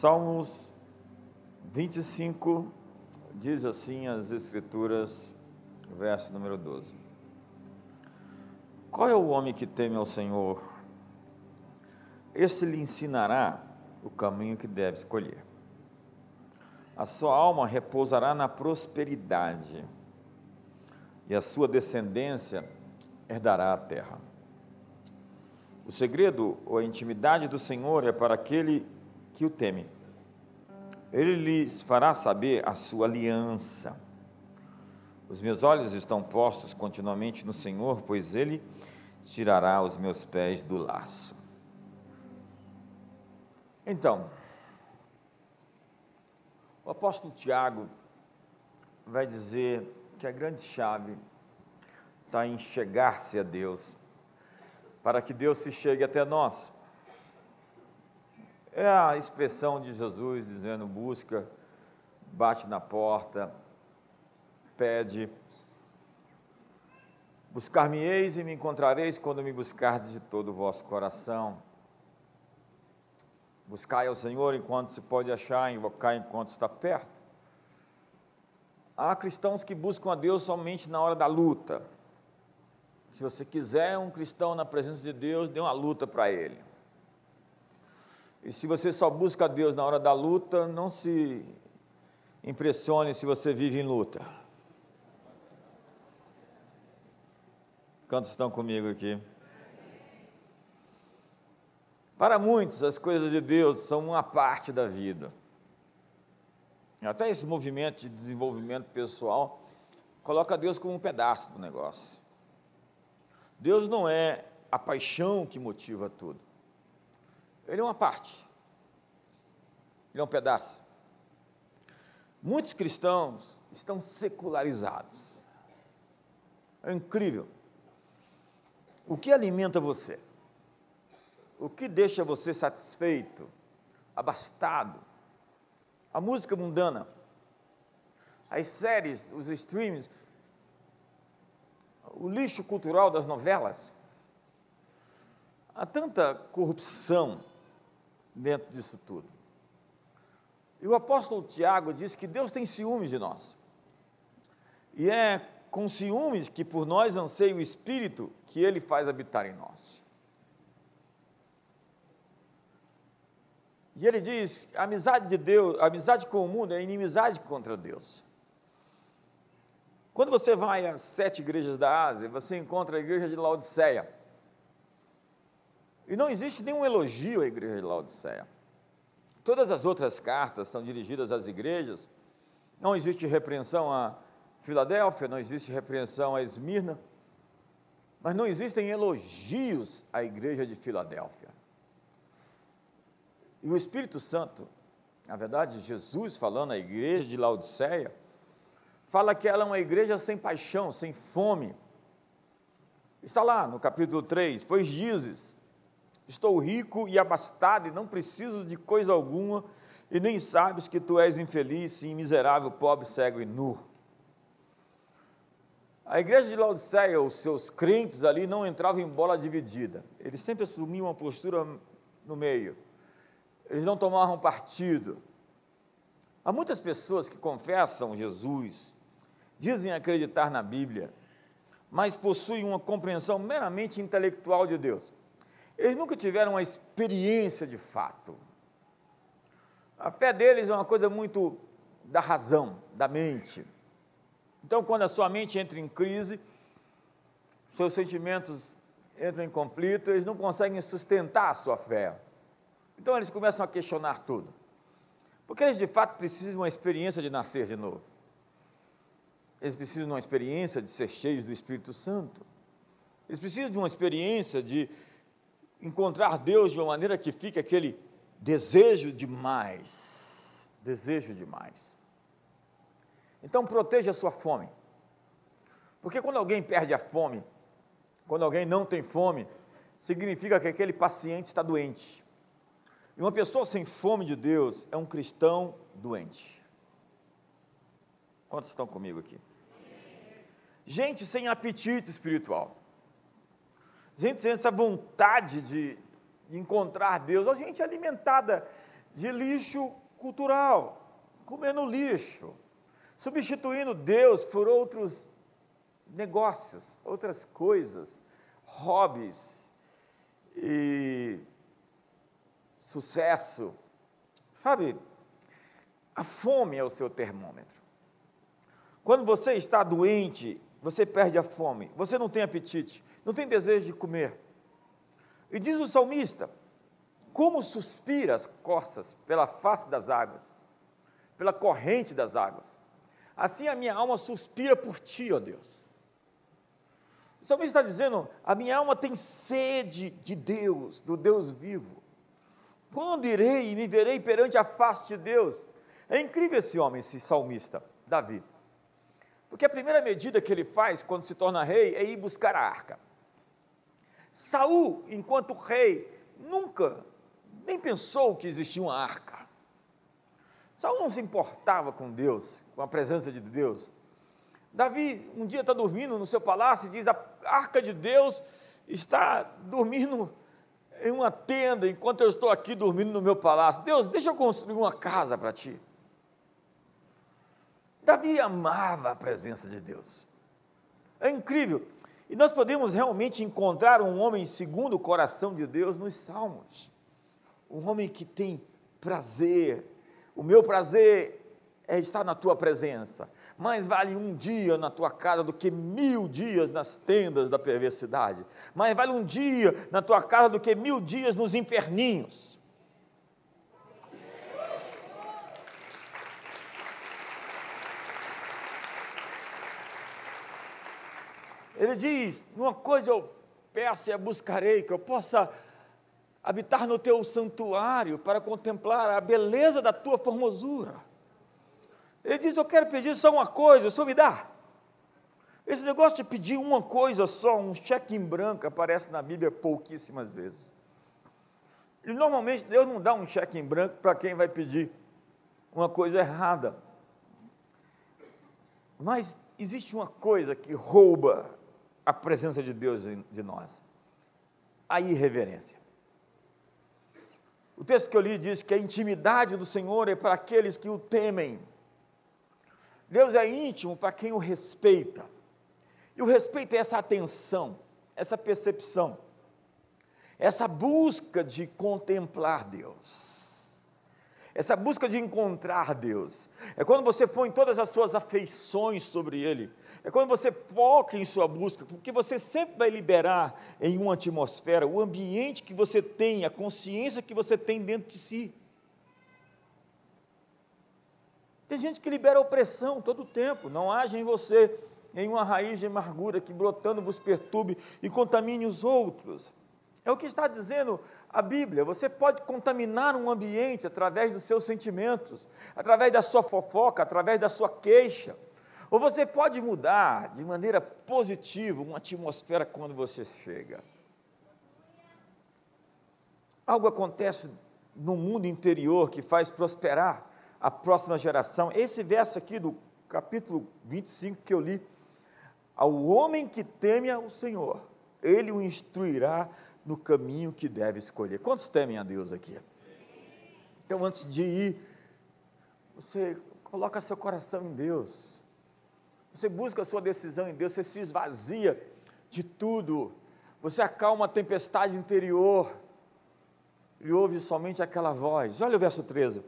Salmos 25 diz assim as Escrituras, verso número 12: Qual é o homem que teme ao Senhor? Este lhe ensinará o caminho que deve escolher. A sua alma repousará na prosperidade, e a sua descendência herdará a terra. O segredo ou a intimidade do Senhor é para aquele que o teme. Ele lhes fará saber a sua aliança. Os meus olhos estão postos continuamente no Senhor, pois ele tirará os meus pés do laço. Então, o apóstolo Tiago vai dizer que a grande chave está em chegar-se a Deus, para que Deus se chegue até nós. É a expressão de Jesus dizendo: busca, bate na porta, pede. Buscar-me-eis e me encontrareis quando me buscardes de todo o vosso coração. Buscai ao Senhor enquanto se pode achar, invocar enquanto está perto. Há cristãos que buscam a Deus somente na hora da luta. Se você quiser um cristão na presença de Deus, dê uma luta para ele. E se você só busca Deus na hora da luta, não se impressione se você vive em luta. Quantos estão comigo aqui? Para muitos, as coisas de Deus são uma parte da vida. Até esse movimento de desenvolvimento pessoal coloca Deus como um pedaço do negócio. Deus não é a paixão que motiva tudo. Ele é uma parte. Ele é um pedaço. Muitos cristãos estão secularizados. É incrível. O que alimenta você? O que deixa você satisfeito, abastado? A música mundana, as séries, os streams, o lixo cultural das novelas. Há tanta corrupção dentro disso tudo. E o apóstolo Tiago diz que Deus tem ciúmes de nós. E é com ciúmes que por nós anseia o Espírito que ele faz habitar em nós. E ele diz: a amizade de Deus, a amizade com o mundo é inimizade contra Deus. Quando você vai às sete igrejas da Ásia, você encontra a igreja de Laodiceia. E não existe nenhum elogio à igreja de Laodiceia. Todas as outras cartas são dirigidas às igrejas. Não existe repreensão a Filadélfia, não existe repreensão a Esmirna, mas não existem elogios à igreja de Filadélfia. E o Espírito Santo, na verdade, Jesus falando à igreja de Laodiceia, fala que ela é uma igreja sem paixão, sem fome. Está lá no capítulo 3, pois dizes: Estou rico e abastado e não preciso de coisa alguma, e nem sabes que tu és infeliz, sim, miserável, pobre, cego e nu. A igreja de Laodiceia, os seus crentes ali não entravam em bola dividida, eles sempre assumiam uma postura no meio, eles não tomavam partido. Há muitas pessoas que confessam Jesus, dizem acreditar na Bíblia, mas possuem uma compreensão meramente intelectual de Deus. Eles nunca tiveram uma experiência de fato. A fé deles é uma coisa muito da razão, da mente. Então, quando a sua mente entra em crise, seus sentimentos entram em conflito, eles não conseguem sustentar a sua fé. Então, eles começam a questionar tudo. Porque eles de fato precisam de uma experiência de nascer de novo. Eles precisam de uma experiência de ser cheios do Espírito Santo. Eles precisam de uma experiência de encontrar Deus de uma maneira que fique aquele desejo demais, desejo demais. Então proteja a sua fome. Porque quando alguém perde a fome, quando alguém não tem fome, significa que aquele paciente está doente. E uma pessoa sem fome de Deus é um cristão doente. Quantos estão comigo aqui? Gente sem apetite espiritual gente essa vontade de, de encontrar Deus, a gente é alimentada de lixo cultural, comendo lixo, substituindo Deus por outros negócios, outras coisas, hobbies e sucesso. Sabe, a fome é o seu termômetro. Quando você está doente, você perde a fome, você não tem apetite, não tem desejo de comer. E diz o salmista: como suspira as costas pela face das águas, pela corrente das águas, assim a minha alma suspira por ti, ó Deus. O salmista está dizendo: a minha alma tem sede de Deus, do Deus vivo. Quando irei e me verei perante a face de Deus? É incrível esse homem, esse salmista, Davi. Porque a primeira medida que ele faz quando se torna rei é ir buscar a arca. Saul, enquanto rei, nunca nem pensou que existia uma arca. Saul não se importava com Deus, com a presença de Deus. Davi um dia está dormindo no seu palácio e diz: a arca de Deus está dormindo em uma tenda enquanto eu estou aqui dormindo no meu palácio. Deus, deixa eu construir uma casa para ti. Davi amava a presença de Deus. É incrível. E nós podemos realmente encontrar um homem segundo o coração de Deus nos Salmos. Um homem que tem prazer. O meu prazer é estar na tua presença. Mais vale um dia na tua casa do que mil dias nas tendas da perversidade. Mais vale um dia na tua casa do que mil dias nos inferninhos. Ele diz: Uma coisa eu peço e a buscarei, que eu possa habitar no teu santuário para contemplar a beleza da tua formosura. Ele diz: Eu quero pedir só uma coisa, senhor me dá. Esse negócio de pedir uma coisa só, um cheque em branco, aparece na Bíblia pouquíssimas vezes. E normalmente Deus não dá um cheque em branco para quem vai pedir uma coisa errada. Mas existe uma coisa que rouba a presença de Deus de nós: a irreverência. O texto que eu li diz que a intimidade do Senhor é para aqueles que o temem. Deus é íntimo para quem o respeita. E o respeito é essa atenção, essa percepção, essa busca de contemplar Deus essa busca de encontrar Deus. É quando você põe todas as suas afeições sobre Ele. É quando você foca em sua busca, porque você sempre vai liberar em uma atmosfera o ambiente que você tem, a consciência que você tem dentro de si. Tem gente que libera opressão todo o tempo, não haja em você em uma raiz de amargura que brotando vos perturbe e contamine os outros. É o que está dizendo a Bíblia. Você pode contaminar um ambiente através dos seus sentimentos, através da sua fofoca, através da sua queixa. Ou você pode mudar de maneira positiva uma atmosfera quando você chega. Algo acontece no mundo interior que faz prosperar a próxima geração. Esse verso aqui do capítulo 25 que eu li. Ao homem que teme ao Senhor, ele o instruirá no caminho que deve escolher. Quantos temem a Deus aqui? Então, antes de ir, você coloca seu coração em Deus. Você busca a sua decisão em Deus, você se esvazia de tudo. Você acalma a tempestade interior e ouve somente aquela voz. Olha o verso 13.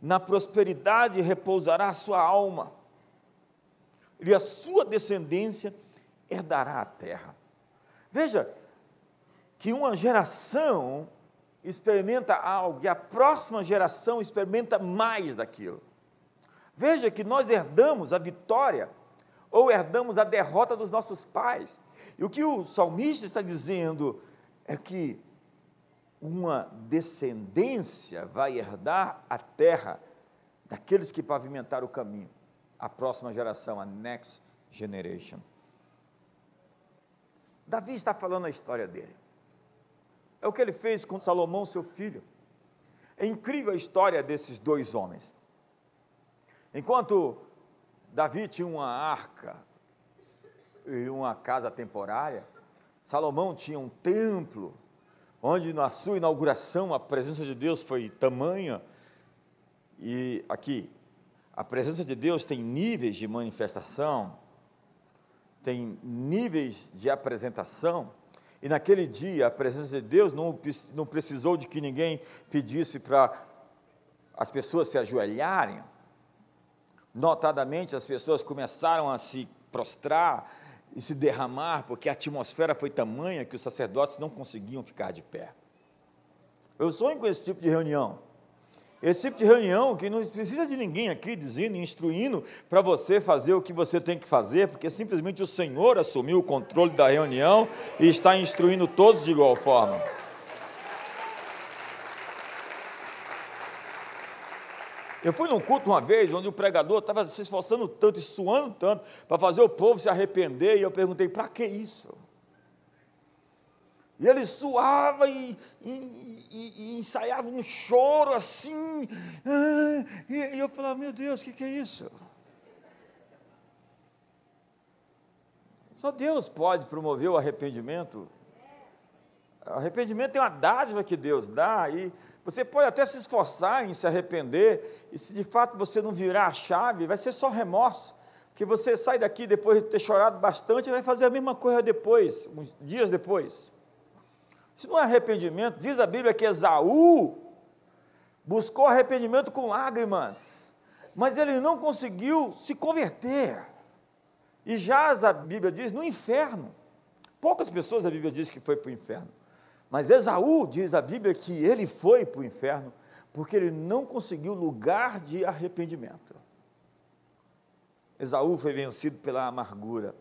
Na prosperidade repousará a sua alma, e a sua descendência herdará a terra. Veja, que uma geração experimenta algo e a próxima geração experimenta mais daquilo. Veja que nós herdamos a vitória ou herdamos a derrota dos nossos pais. E o que o salmista está dizendo é que uma descendência vai herdar a terra daqueles que pavimentaram o caminho, a próxima geração, a next generation. Davi está falando a história dele. É o que ele fez com Salomão, seu filho. É incrível a história desses dois homens. Enquanto Davi tinha uma arca e uma casa temporária, Salomão tinha um templo onde na sua inauguração a presença de Deus foi tamanha, e aqui, a presença de Deus tem níveis de manifestação, tem níveis de apresentação, e naquele dia a presença de Deus não, não precisou de que ninguém pedisse para as pessoas se ajoelharem. Notadamente, as pessoas começaram a se prostrar e se derramar, porque a atmosfera foi tamanha que os sacerdotes não conseguiam ficar de pé. Eu sonho com esse tipo de reunião. Esse tipo de reunião que não precisa de ninguém aqui dizendo, instruindo para você fazer o que você tem que fazer, porque simplesmente o Senhor assumiu o controle da reunião e está instruindo todos de igual forma. Eu fui num culto uma vez onde o pregador estava se esforçando tanto e suando tanto para fazer o povo se arrepender, e eu perguntei: para que isso? E ele suava e, e, e, ensaiava um choro assim. Ah, e, eu falava: meu Deus, o que, que é isso? Só Deus pode promover o arrependimento. Arrependimento é uma dádiva que Deus dá, e você pode até se esforçar em se arrepender, e se de fato você não virar a chave, vai ser só remorso, porque você sai daqui depois de ter chorado bastante e vai fazer a mesma coisa depois, uns dias depois. Isso não é arrependimento, diz a Bíblia que Esaú buscou arrependimento com lágrimas, mas ele não conseguiu se converter. E jaz, a Bíblia diz, no inferno. Poucas pessoas a Bíblia diz que foi para o inferno. Mas Esaú diz a Bíblia que ele foi para o inferno porque ele não conseguiu lugar de arrependimento. Esaú foi vencido pela amargura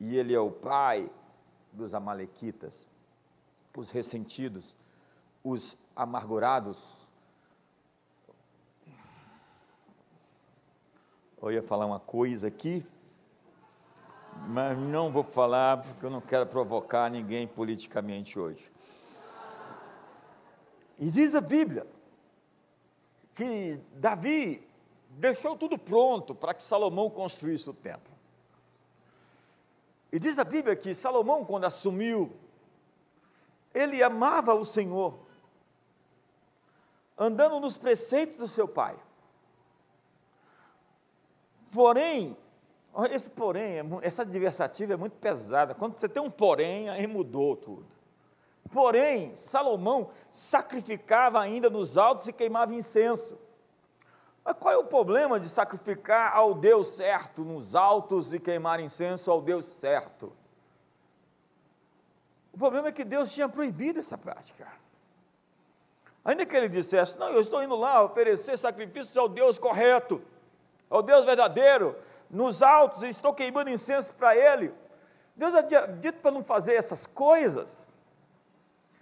e ele é o pai dos amalequitas, os ressentidos, os amargurados. Eu ia falar uma coisa aqui, mas não vou falar porque eu não quero provocar ninguém politicamente hoje. E diz a Bíblia que Davi deixou tudo pronto para que Salomão construísse o templo. E diz a Bíblia que Salomão, quando assumiu, ele amava o Senhor, andando nos preceitos do seu pai. Porém, esse porém, é essa adversativa é muito pesada. Quando você tem um porém, aí mudou tudo. Porém, Salomão sacrificava ainda nos altos e queimava incenso. Mas qual é o problema de sacrificar ao Deus certo nos altos e queimar incenso ao Deus certo? O problema é que Deus tinha proibido essa prática. Ainda que ele dissesse, não, eu estou indo lá oferecer sacrifícios ao Deus correto, ao Deus verdadeiro, nos altos estou queimando incenso para Ele. Deus havia dito para não fazer essas coisas.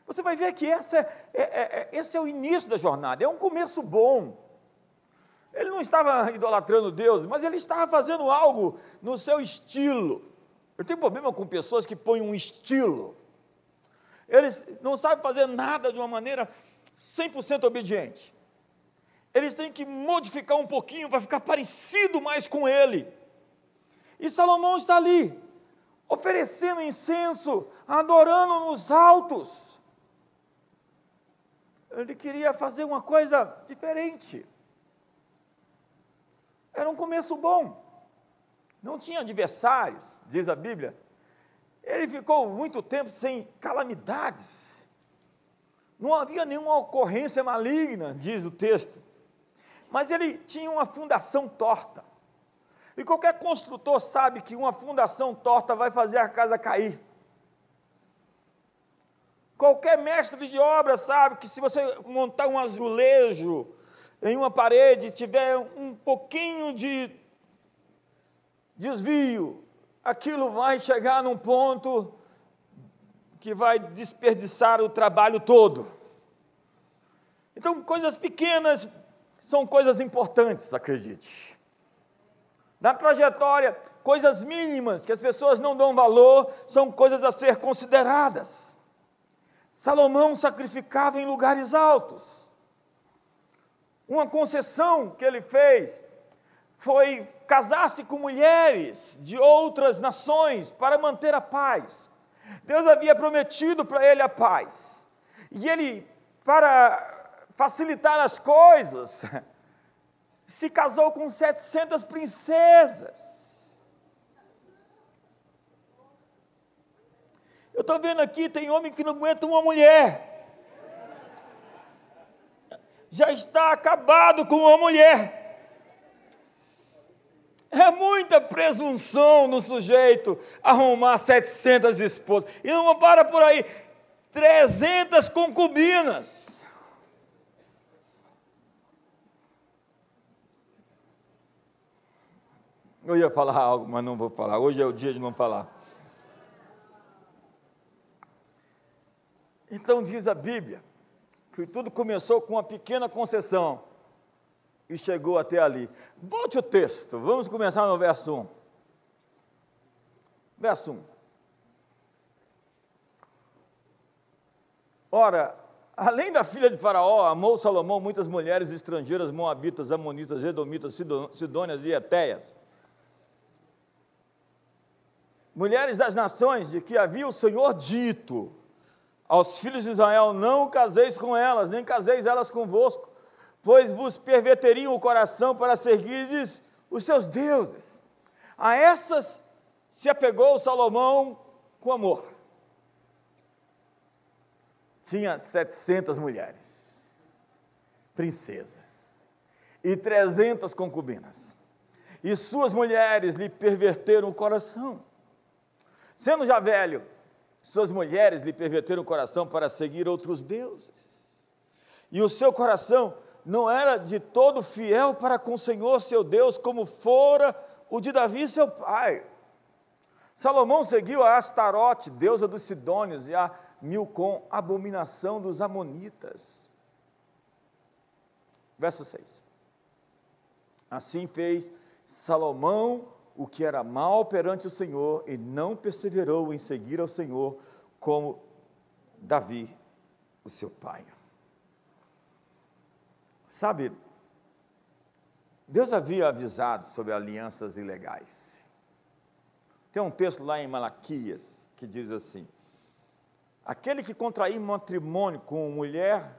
Você vai ver que essa é, é, é, esse é o início da jornada, é um começo bom. Ele não estava idolatrando Deus, mas ele estava fazendo algo no seu estilo. Eu tenho problema com pessoas que põem um estilo. Eles não sabem fazer nada de uma maneira 100% obediente. Eles têm que modificar um pouquinho para ficar parecido mais com ele. E Salomão está ali, oferecendo incenso, adorando nos altos. Ele queria fazer uma coisa diferente. Era um começo bom. Não tinha adversários, diz a Bíblia. Ele ficou muito tempo sem calamidades. Não havia nenhuma ocorrência maligna, diz o texto. Mas ele tinha uma fundação torta. E qualquer construtor sabe que uma fundação torta vai fazer a casa cair. Qualquer mestre de obra sabe que se você montar um azulejo em uma parede, tiver um pouquinho de desvio, aquilo vai chegar num ponto que vai desperdiçar o trabalho todo. Então, coisas pequenas são coisas importantes, acredite. Na trajetória, coisas mínimas que as pessoas não dão valor são coisas a ser consideradas. Salomão sacrificava em lugares altos. Uma concessão que ele fez foi casar-se com mulheres de outras nações para manter a paz. Deus havia prometido para ele a paz. E ele, para facilitar as coisas, se casou com 700 princesas. Eu estou vendo aqui, tem homem que não aguenta uma mulher. Já está acabado com uma mulher. É muita presunção no sujeito arrumar 700 esposas. E não para por aí. 300 concubinas. Eu ia falar algo, mas não vou falar. Hoje é o dia de não falar. Então diz a Bíblia que tudo começou com uma pequena concessão e chegou até ali. Volte o texto, vamos começar no verso 1. Verso 1. Ora, além da filha de Faraó, amou Salomão muitas mulheres estrangeiras, moabitas, amonitas, edomitas, sidônias e etéias. Mulheres das nações de que havia o Senhor dito aos filhos de Israel: Não caseis com elas, nem caseis elas convosco, pois vos perverteriam o coração para seguirdes os seus deuses. A estas se apegou Salomão com amor. Tinha 700 mulheres, princesas, e 300 concubinas. E suas mulheres lhe perverteram o coração. Sendo já velho, suas mulheres lhe perverteram o coração para seguir outros deuses. E o seu coração não era de todo fiel para com o Senhor seu Deus, como fora o de Davi seu pai. Salomão seguiu a Astarote, deusa dos Sidônios, e a Milcom, abominação dos Amonitas. Verso 6. Assim fez Salomão o que era mal perante o Senhor e não perseverou em seguir ao Senhor como Davi, o seu pai. Sabe, Deus havia avisado sobre alianças ilegais. Tem um texto lá em Malaquias que diz assim: Aquele que contrair matrimônio com mulher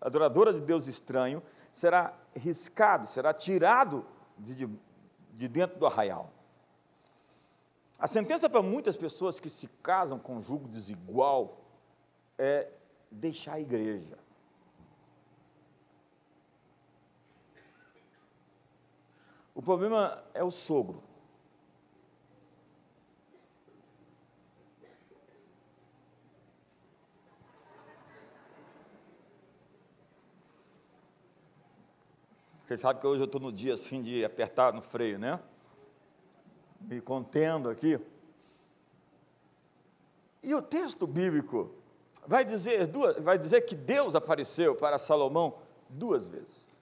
adoradora de Deus estranho será riscado, será tirado de, de dentro do arraial. A sentença para muitas pessoas que se casam com julgo desigual é deixar a igreja. O problema é o sogro. Você sabe que hoje eu estou no dia assim de apertar no freio, né? Me contendo aqui. E o texto bíblico vai dizer, duas, vai dizer que Deus apareceu para Salomão duas vezes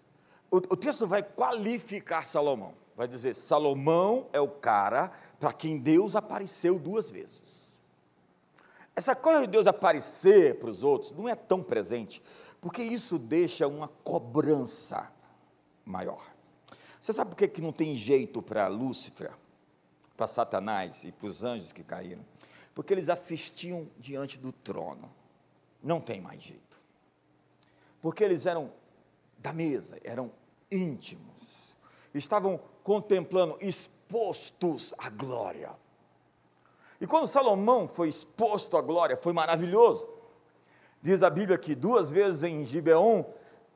o, o texto vai qualificar Salomão. Vai dizer: Salomão é o cara para quem Deus apareceu duas vezes. Essa coisa de Deus aparecer para os outros não é tão presente, porque isso deixa uma cobrança maior. Você sabe por que, que não tem jeito para Lúcifer, para Satanás e para os anjos que caíram? Porque eles assistiam diante do trono. Não tem mais jeito. Porque eles eram da mesa, eram íntimos, estavam contemplando, expostos à glória. E quando Salomão foi exposto à glória, foi maravilhoso. Diz a Bíblia que duas vezes em Gibeon,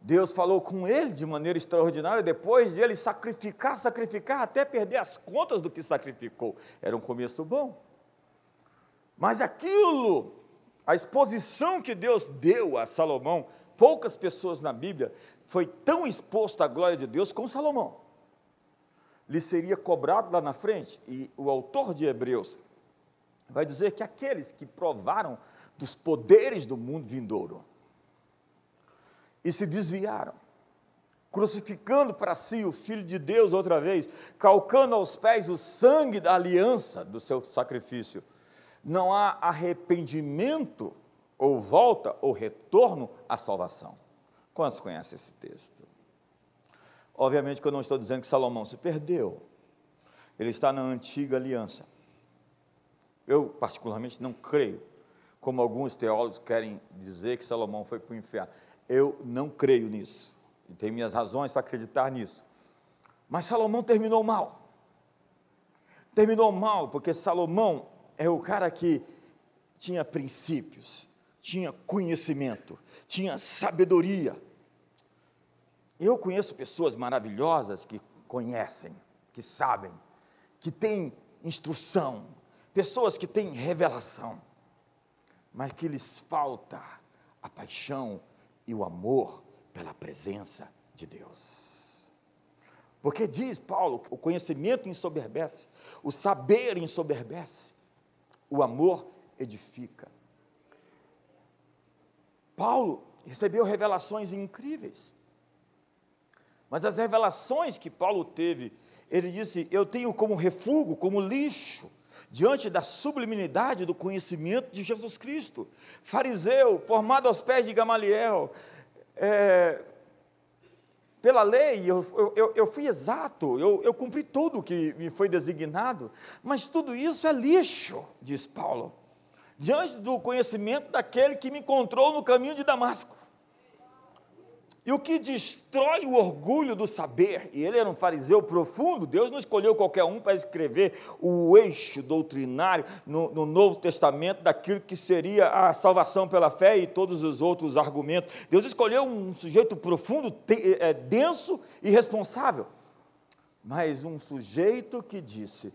Deus falou com ele de maneira extraordinária, depois de ele sacrificar, sacrificar, até perder as contas do que sacrificou. Era um começo bom. Mas aquilo, a exposição que Deus deu a Salomão, poucas pessoas na Bíblia foi tão exposto à glória de Deus como Salomão. Lhe seria cobrado lá na frente, e o autor de Hebreus vai dizer que aqueles que provaram dos poderes do mundo vindouro e se desviaram, crucificando para si o Filho de Deus outra vez, calcando aos pés o sangue da aliança do seu sacrifício, não há arrependimento, ou volta, ou retorno à salvação. Quantos conhecem esse texto? Obviamente que eu não estou dizendo que Salomão se perdeu. Ele está na antiga aliança. Eu, particularmente, não creio. como alguns teólogos querem dizer que Salomão foi para o inferno. Eu não creio nisso, e tenho minhas razões para acreditar nisso. Mas Salomão terminou mal. Terminou mal, porque Salomão é o cara que tinha princípios, tinha conhecimento, tinha sabedoria. Eu conheço pessoas maravilhosas que conhecem, que sabem, que têm instrução, pessoas que têm revelação mas que lhes falta a paixão e o amor pela presença de Deus. Porque diz Paulo, o conhecimento ensoberbece, o saber ensoberbece, o amor edifica. Paulo recebeu revelações incríveis. Mas as revelações que Paulo teve, ele disse: Eu tenho como refúgio, como lixo, diante da sublimidade do conhecimento de Jesus Cristo. Fariseu, formado aos pés de Gamaliel, é, pela lei, eu, eu, eu fui exato, eu, eu cumpri tudo que me foi designado, mas tudo isso é lixo, diz Paulo, diante do conhecimento daquele que me encontrou no caminho de Damasco. E o que destrói o orgulho do saber, e ele era um fariseu profundo, Deus não escolheu qualquer um para escrever o eixo doutrinário no, no, Novo Testamento daquilo que seria a salvação pela fé e todos os outros argumentos. Deus escolheu um sujeito profundo, é, denso e responsável, mas um sujeito que disse: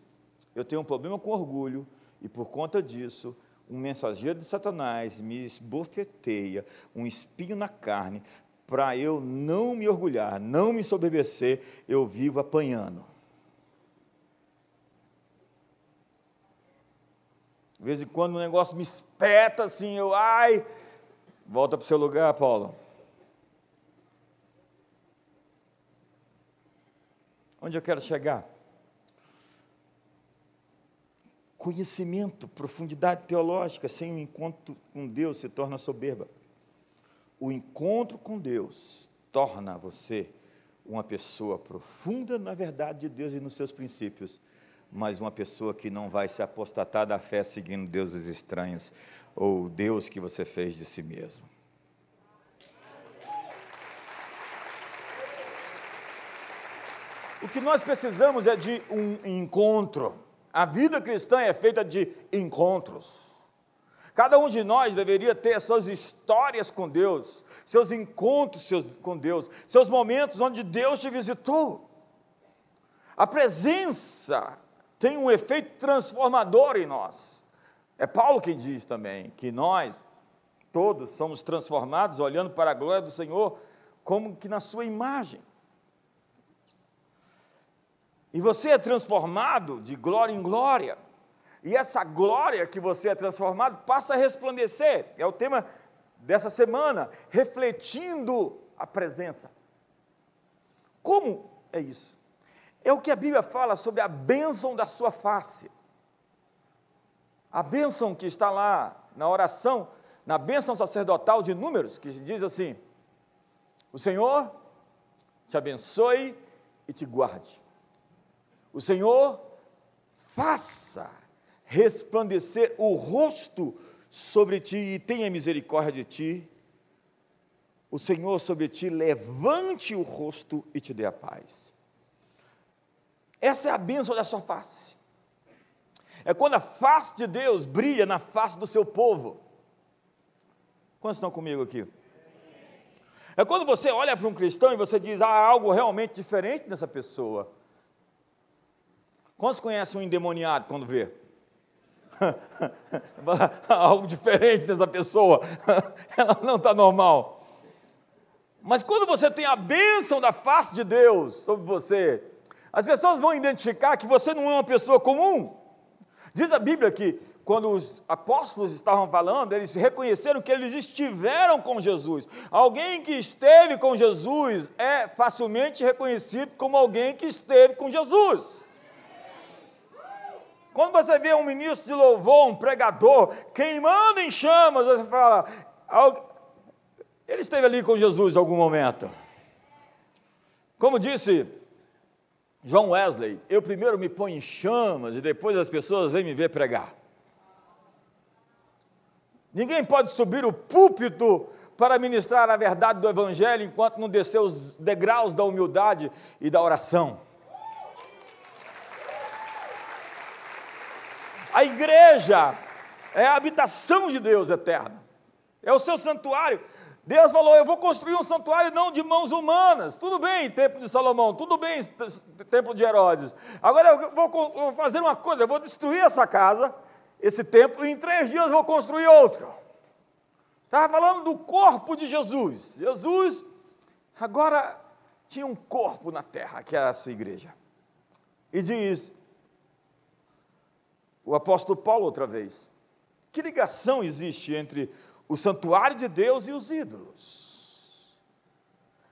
Eu tenho um problema com orgulho, e por conta disso um mensageiro de Satanás me esbofeteia, um espinho na carne, para eu não me orgulhar, não me soberbecer, eu vivo apanhando. De vez em quando o negócio me espeta assim, eu, ai, volta para o seu lugar, Paulo. Onde eu quero chegar? Conhecimento, profundidade teológica, sem um encontro com Deus, se torna soberba o encontro com Deus torna você uma pessoa profunda na verdade de Deus e nos seus princípios, mas uma pessoa que não vai se apostatar da fé seguindo deuses estranhos ou Deus que você fez de si mesmo. O que nós precisamos é de um encontro. A vida cristã é feita de encontros. Cada um de nós deveria ter suas histórias com Deus, seus encontros com Deus, seus momentos onde Deus te visitou. A presença tem um efeito transformador em nós. É Paulo quem diz também que nós todos somos transformados olhando para a glória do Senhor como que na sua imagem. E você é transformado de glória em glória. E essa glória que você é transformado passa a resplandecer. É o tema dessa semana, refletindo a presença. Como é isso? É o que a Bíblia fala sobre a bênção da sua face. A bênção que está lá na oração, na bênção sacerdotal de Números, que diz assim: O Senhor te abençoe e te guarde. O Senhor faça resplandecer o rosto sobre ti e tenha misericórdia de ti. O Senhor sobre ti levante o rosto e te dê a paz. Essa é a bênção da sua face. É quando a face de Deus brilha na face do seu povo. Quantos estão comigo aqui? É quando você olha para um cristão e você diz, ah, há algo realmente diferente nessa pessoa. Quantos conhecem um endemoniado quando vê? algo diferente nessa pessoa, ela não está normal. Mas quando você tem a bênção da face de Deus sobre você, as pessoas vão identificar que você não é uma pessoa comum. Diz a Bíblia que quando os apóstolos estavam falando, eles reconheceram que eles estiveram com Jesus. Alguém que esteve com Jesus é facilmente reconhecido como alguém que esteve com Jesus. Quando você vê um ministro de louvor, um pregador, queimando em chamas, você fala, ele esteve ali com Jesus em algum momento. Como disse John Wesley, eu primeiro me ponho em chamas e depois as pessoas vêm me ver pregar. Ninguém pode subir o púlpito para ministrar a verdade do Evangelho enquanto não descer os degraus da humildade e da oração. A igreja é a habitação de Deus eterno, é o seu santuário. Deus falou: Eu vou construir um santuário não de mãos humanas. Tudo bem, templo de Salomão, tudo bem, templo de Herodes. Agora eu vou, eu vou fazer uma coisa: eu vou destruir essa casa, esse templo, e em três dias eu vou construir outro. Estava falando do corpo de Jesus. Jesus agora tinha um corpo na terra, que era a sua igreja. E diz o apóstolo Paulo outra vez: que ligação existe entre o santuário de Deus e os ídolos?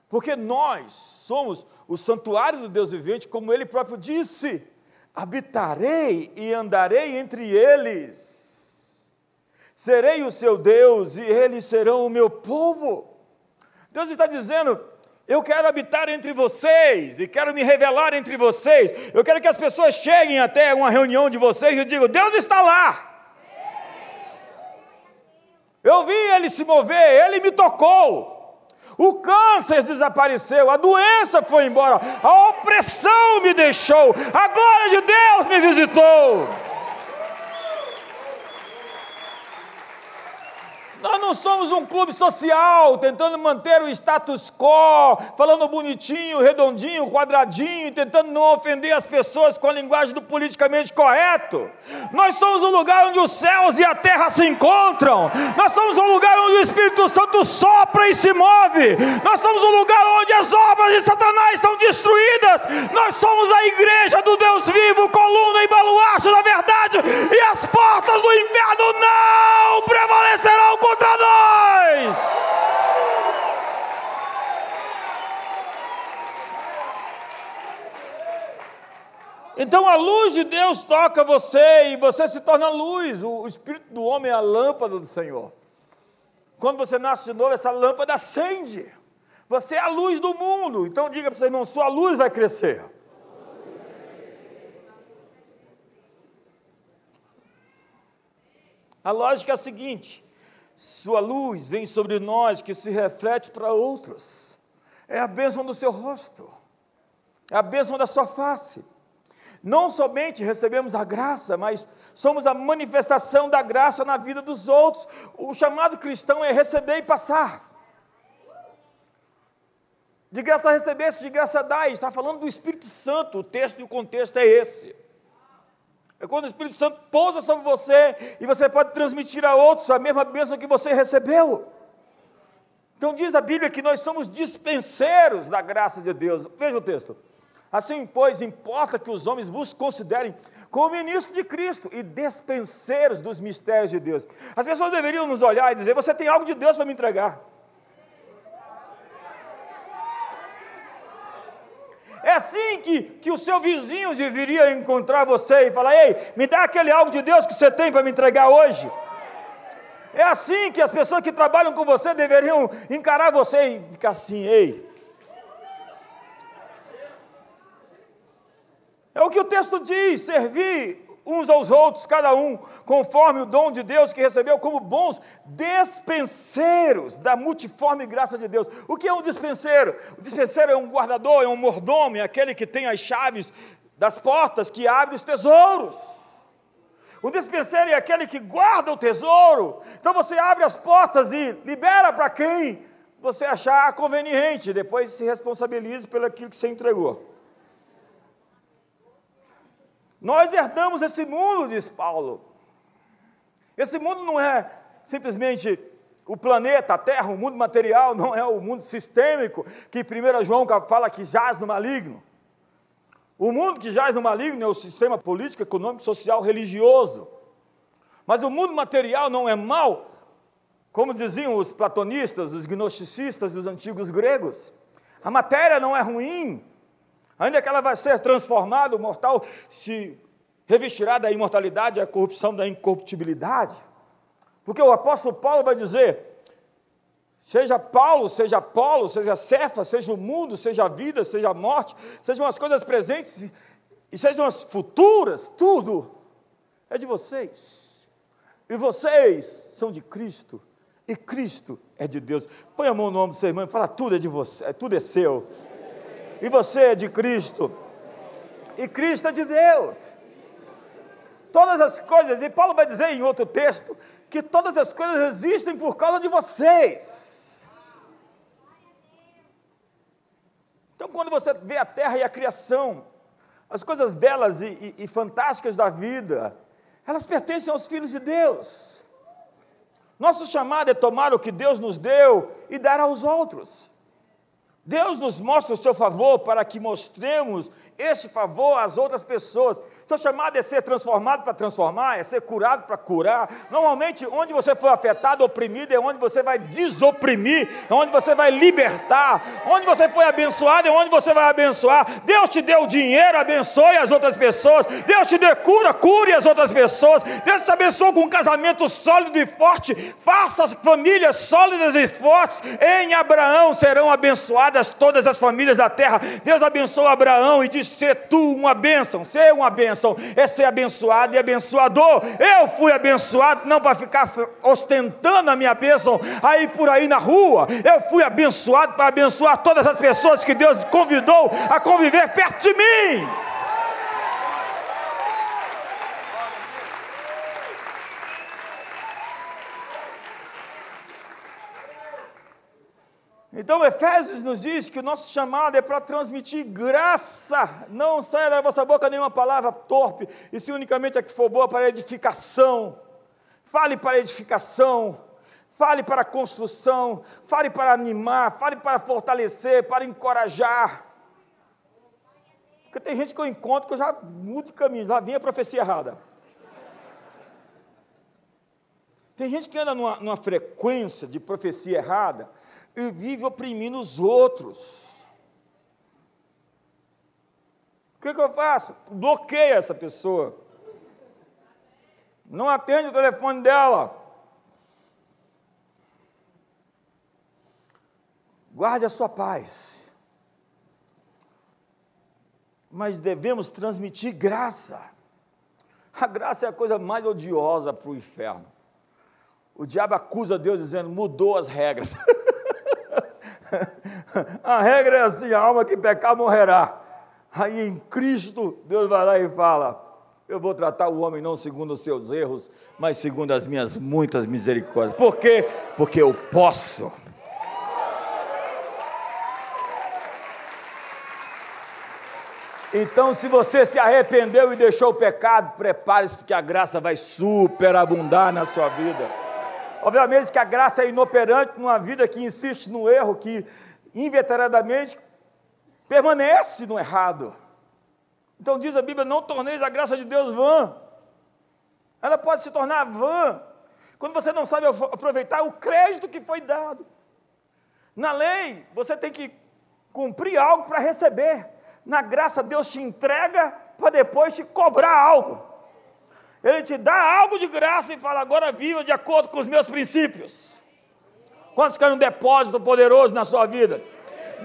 Porque nós somos o santuário do Deus vivente, como ele próprio disse: habitarei e andarei entre eles, serei o seu Deus e eles serão o meu povo. Deus está dizendo: eu quero habitar entre vocês e quero me revelar entre vocês. Eu quero que as pessoas cheguem até uma reunião de vocês e digam: Deus está lá. Eu vi ele se mover, ele me tocou. O câncer desapareceu, a doença foi embora, a opressão me deixou, a glória de Deus me visitou. Nós não somos um clube social tentando manter o status quo, falando bonitinho, redondinho, quadradinho, tentando não ofender as pessoas com a linguagem do politicamente correto. Nós somos um lugar onde os céus e a terra se encontram. Nós somos um lugar onde o Espírito Santo sopra e se move. Nós somos um lugar onde as obras de Satanás são destruídas. Nós somos a igreja do Deus vivo, coluna e baluarte da verdade, e as portas do inferno não prevalecerão contra nós. Então a luz de Deus toca você e você se torna luz. O espírito do homem é a lâmpada do Senhor. Quando você nasce de novo, essa lâmpada acende. Você é a luz do mundo. Então diga para o seu irmão: sua luz vai crescer. A lógica é a seguinte: sua luz vem sobre nós que se reflete para outros. É a bênção do seu rosto, é a bênção da sua face. Não somente recebemos a graça, mas somos a manifestação da graça na vida dos outros. O chamado cristão é receber e passar. De graça receber, de graça dar. Está falando do Espírito Santo. O texto e o contexto é esse. É quando o Espírito Santo pousa sobre você e você pode transmitir a outros a mesma bênção que você recebeu. Então diz a Bíblia que nós somos dispenseiros da graça de Deus. Veja o texto. Assim, pois, importa que os homens vos considerem como ministros de Cristo e dispenseiros dos mistérios de Deus. As pessoas deveriam nos olhar e dizer: Você tem algo de Deus para me entregar. É assim que, que o seu vizinho deveria encontrar você e falar: Ei, me dá aquele algo de Deus que você tem para me entregar hoje. É assim que as pessoas que trabalham com você deveriam encarar você e ficar assim: Ei. É o que o texto diz: servir uns aos outros, cada um conforme o dom de Deus que recebeu, como bons despenseiros da multiforme graça de Deus. O que é um dispenseiro? O dispenseiro é um guardador, é um mordomo, é aquele que tem as chaves das portas, que abre os tesouros. O dispenseiro é aquele que guarda o tesouro. Então você abre as portas e libera para quem você achar conveniente, depois se responsabilize pelo aquilo que você entregou. Nós herdamos esse mundo, diz Paulo. Esse mundo não é simplesmente o planeta, a Terra, o mundo material, não é o mundo sistêmico, que 1 João fala que jaz no maligno. O mundo que jaz no maligno é o sistema político, econômico, social, religioso. Mas o mundo material não é mal, como diziam os platonistas, os gnosticistas dos antigos gregos. A matéria não é ruim, ainda que ela vai ser transformada, o mortal se revestirá da imortalidade, a corrupção da incorruptibilidade. Porque o apóstolo Paulo vai dizer: seja Paulo, seja Apolo, seja Cefa, seja o mundo, seja a vida, seja a morte, sejam as coisas presentes e sejam as futuras, tudo é de vocês. E vocês são de Cristo, e Cristo é de Deus. Põe a mão no ombro do seu irmão e fala: tudo é de você, tudo é seu. E você é de Cristo, e Cristo é de Deus. Todas as coisas, e Paulo vai dizer em outro texto, que todas as coisas existem por causa de vocês. Então, quando você vê a terra e a criação, as coisas belas e, e, e fantásticas da vida, elas pertencem aos filhos de Deus. Nosso chamado é tomar o que Deus nos deu e dar aos outros. Deus nos mostra o seu favor para que mostremos este favor às outras pessoas. Seu chamado é ser transformado para transformar, é ser curado para curar. Normalmente, onde você foi afetado, oprimido, é onde você vai desoprimir, é onde você vai libertar. Onde você foi abençoado, é onde você vai abençoar. Deus te deu dinheiro, abençoe as outras pessoas. Deus te deu cura, cure as outras pessoas. Deus te abençoe com um casamento sólido e forte. Faça as famílias sólidas e fortes. Em Abraão serão abençoadas todas as famílias da terra. Deus abençoou Abraão e disse: Ser tu uma bênção, ser uma bênção bênção é ser abençoado e abençoador. Eu fui abençoado não para ficar ostentando a minha bênção aí por aí na rua. Eu fui abençoado para abençoar todas as pessoas que Deus convidou a conviver perto de mim. Então, Efésios nos diz que o nosso chamado é para transmitir graça, não saia da vossa boca nenhuma palavra torpe, e se unicamente a que for boa para edificação. Fale para edificação, fale para construção, fale para animar, fale para fortalecer, para encorajar. Porque tem gente que eu encontro que eu já mudo de caminho, já vinha a profecia errada. Tem gente que anda numa, numa frequência de profecia errada, e vive oprimindo os outros. O que, que eu faço? Bloqueio essa pessoa. Não atende o telefone dela. Guarde a sua paz. Mas devemos transmitir graça. A graça é a coisa mais odiosa para o inferno. O diabo acusa Deus dizendo: mudou as regras. a regra é assim: a alma que pecar morrerá. Aí em Cristo, Deus vai lá e fala: Eu vou tratar o homem não segundo os seus erros, mas segundo as minhas muitas misericórdias. Por quê? Porque eu posso. Então, se você se arrependeu e deixou o pecado, prepare-se, porque a graça vai superabundar na sua vida. Obviamente que a graça é inoperante numa vida que insiste no erro, que inveteradamente permanece no errado. Então diz a Bíblia: não torneis a graça de Deus vã. Ela pode se tornar vã quando você não sabe aproveitar o crédito que foi dado. Na lei, você tem que cumprir algo para receber. Na graça, Deus te entrega para depois te cobrar algo. Ele te dá algo de graça e fala: agora viva de acordo com os meus princípios. Quantos querem um depósito poderoso na sua vida?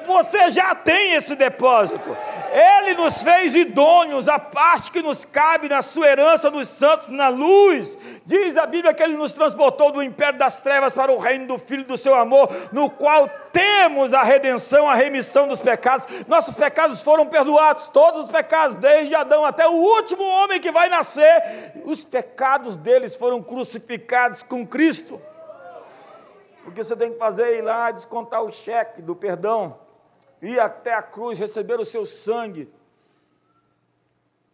Você já tem esse depósito. Ele nos fez idôneos, a parte que nos cabe na sua herança dos santos na luz. Diz a Bíblia que ele nos transportou do império das trevas para o reino do Filho do seu amor, no qual temos a redenção, a remissão dos pecados. Nossos pecados foram perdoados, todos os pecados, desde Adão até o último homem que vai nascer. Os pecados deles foram crucificados com Cristo. O que você tem que fazer é ir lá descontar o cheque do perdão ir até a cruz, receber o seu sangue,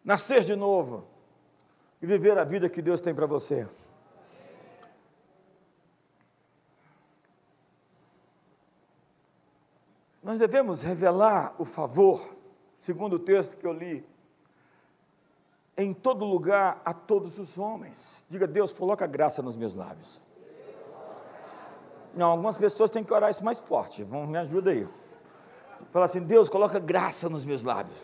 nascer de novo e viver a vida que Deus tem para você. Nós devemos revelar o favor, segundo o texto que eu li, em todo lugar a todos os homens. Diga, Deus, coloca graça nos meus lábios. Não, algumas pessoas têm que orar isso mais forte. Vão, me ajuda aí. Fala assim: Deus, coloca graça nos meus lábios.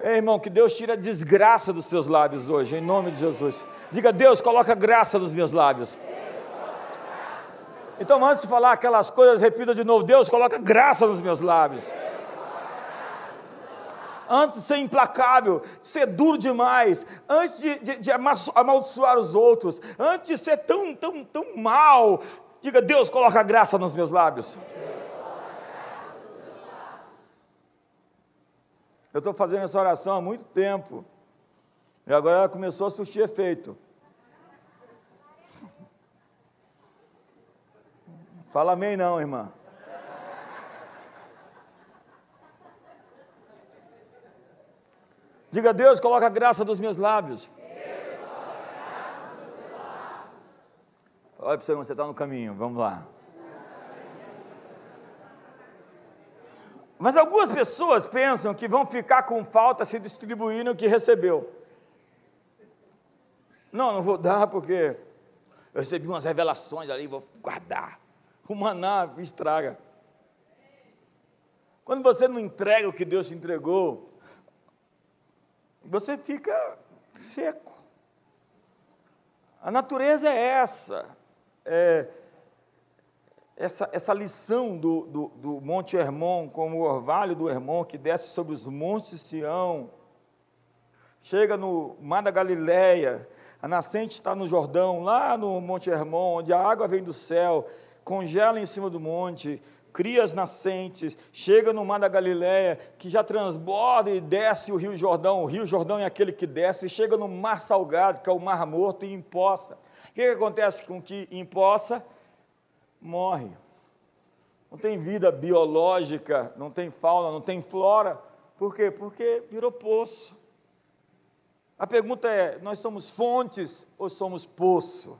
Ei, irmão, que Deus tire a desgraça dos seus lábios hoje, em nome de Jesus. Diga, Deus, coloca graça nos meus lábios. Então, antes de falar aquelas coisas, repita de novo: Deus, coloca graça nos meus lábios. antes de ser implacável, de ser duro demais, antes de, de, de amaldiçoar os outros, antes de ser tão, tão, tão mal, diga: Deus, coloca graça nos meus lábios. Eu estou fazendo essa oração há muito tempo. E agora ela começou a surtir efeito. Fala amém não, irmã. Diga, Deus, coloca a graça dos meus lábios. Olha para você, você está no caminho, vamos lá. Mas algumas pessoas pensam que vão ficar com falta se distribuindo o que recebeu. Não, não vou dar porque eu recebi umas revelações ali, vou guardar. O maná estraga. Quando você não entrega o que Deus te entregou, você fica seco. A natureza é essa. É, essa, essa lição do, do, do Monte Hermon, como o orvalho do Hermon que desce sobre os montes Sião, chega no Mar da Galileia, a nascente está no Jordão, lá no Monte Hermon, onde a água vem do céu, congela em cima do monte, cria as nascentes, chega no Mar da Galileia, que já transborda e desce o Rio Jordão, o Rio Jordão é aquele que desce, e chega no Mar Salgado, que é o Mar Morto, e empoça. O que, que acontece com que empoça? Morre. Não tem vida biológica, não tem fauna, não tem flora. Por quê? Porque virou poço. A pergunta é: nós somos fontes ou somos poço?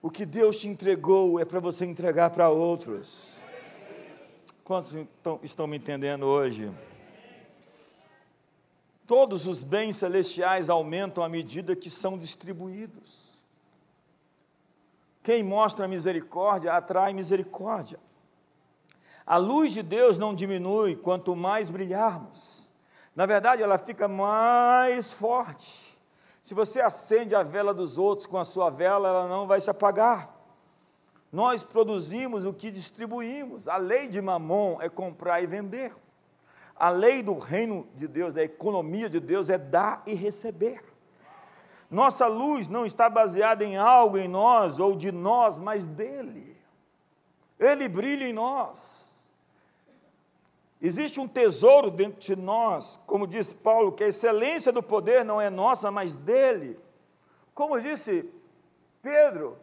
O que Deus te entregou é para você entregar para outros. Quantos estão, estão me entendendo hoje? Todos os bens celestiais aumentam à medida que são distribuídos. Quem mostra misericórdia atrai misericórdia. A luz de Deus não diminui quanto mais brilharmos. Na verdade, ela fica mais forte. Se você acende a vela dos outros com a sua vela, ela não vai se apagar. Nós produzimos o que distribuímos. A lei de Mamon é comprar e vender. A lei do reino de Deus, da economia de Deus, é dar e receber. Nossa luz não está baseada em algo em nós ou de nós, mas dele. Ele brilha em nós. Existe um tesouro dentro de nós, como diz Paulo, que a excelência do poder não é nossa, mas dele. Como disse Pedro,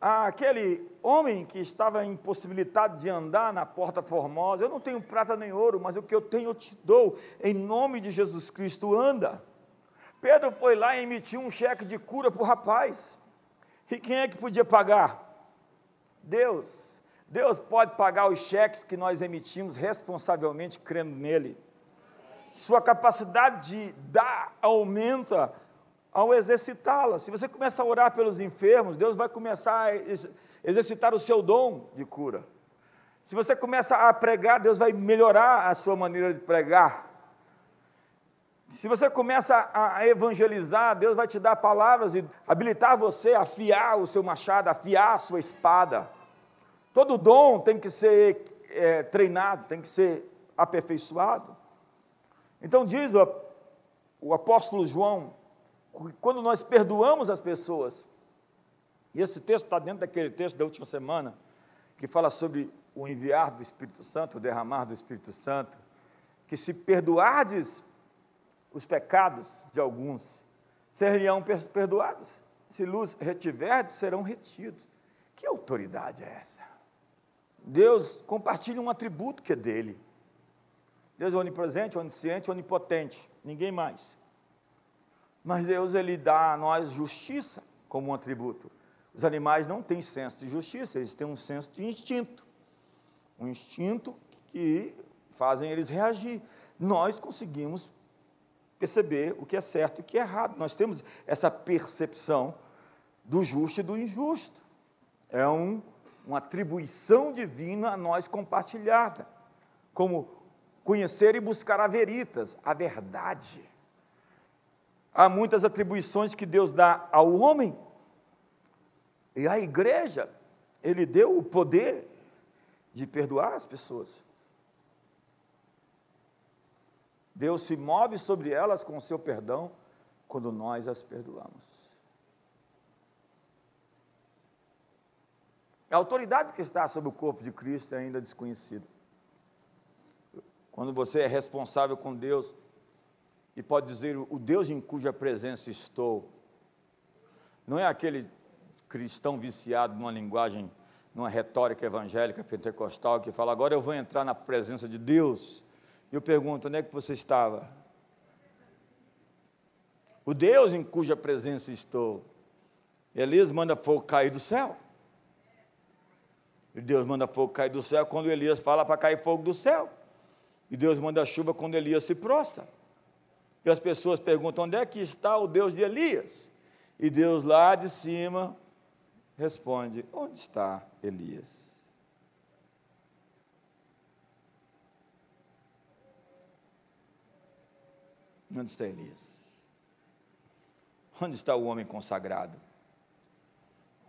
aquele homem que estava impossibilitado de andar na porta formosa, eu não tenho prata nem ouro, mas o que eu tenho eu te dou, em nome de Jesus Cristo, anda. Pedro foi lá e emitiu um cheque de cura para o rapaz. E quem é que podia pagar? Deus. Deus pode pagar os cheques que nós emitimos responsavelmente crendo nele. Sua capacidade de dar aumenta ao exercitá-la. Se você começa a orar pelos enfermos, Deus vai começar a exercitar o seu dom de cura. Se você começa a pregar, Deus vai melhorar a sua maneira de pregar. Se você começa a evangelizar, Deus vai te dar palavras e habilitar você a afiar o seu machado, a afiar a sua espada. Todo dom tem que ser é, treinado, tem que ser aperfeiçoado. Então diz o, o apóstolo João, quando nós perdoamos as pessoas, e esse texto está dentro daquele texto da última semana, que fala sobre o enviar do Espírito Santo, o derramar do Espírito Santo, que se perdoardes os pecados de alguns, seriam perdoados. Se luz retiverdes, serão retidos. Que autoridade é essa? Deus compartilha um atributo que é dele. Deus é onipresente, onisciente, onipotente, ninguém mais. Mas Deus ele dá a nós justiça como um atributo. Os animais não têm senso de justiça, eles têm um senso de instinto. Um instinto que fazem eles reagir. Nós conseguimos perceber o que é certo e o que é errado. Nós temos essa percepção do justo e do injusto. É um, uma atribuição divina a nós compartilhada, como conhecer e buscar a veritas, a verdade. Há muitas atribuições que Deus dá ao homem, e à igreja, Ele deu o poder de perdoar as pessoas. Deus se move sobre elas com o seu perdão quando nós as perdoamos. A autoridade que está sobre o corpo de Cristo é ainda desconhecida. Quando você é responsável com Deus e pode dizer o Deus em cuja presença estou, não é aquele cristão viciado numa linguagem, numa retórica evangélica pentecostal que fala agora eu vou entrar na presença de Deus. Eu pergunto, onde é que você estava? O Deus em cuja presença estou. Elias manda fogo cair do céu. E Deus manda fogo cair do céu quando Elias fala para cair fogo do céu. E Deus manda chuva quando Elias se prostra. E as pessoas perguntam: onde é que está o Deus de Elias? E Deus lá de cima responde: onde está Elias? Onde está Elias? Onde está o homem consagrado?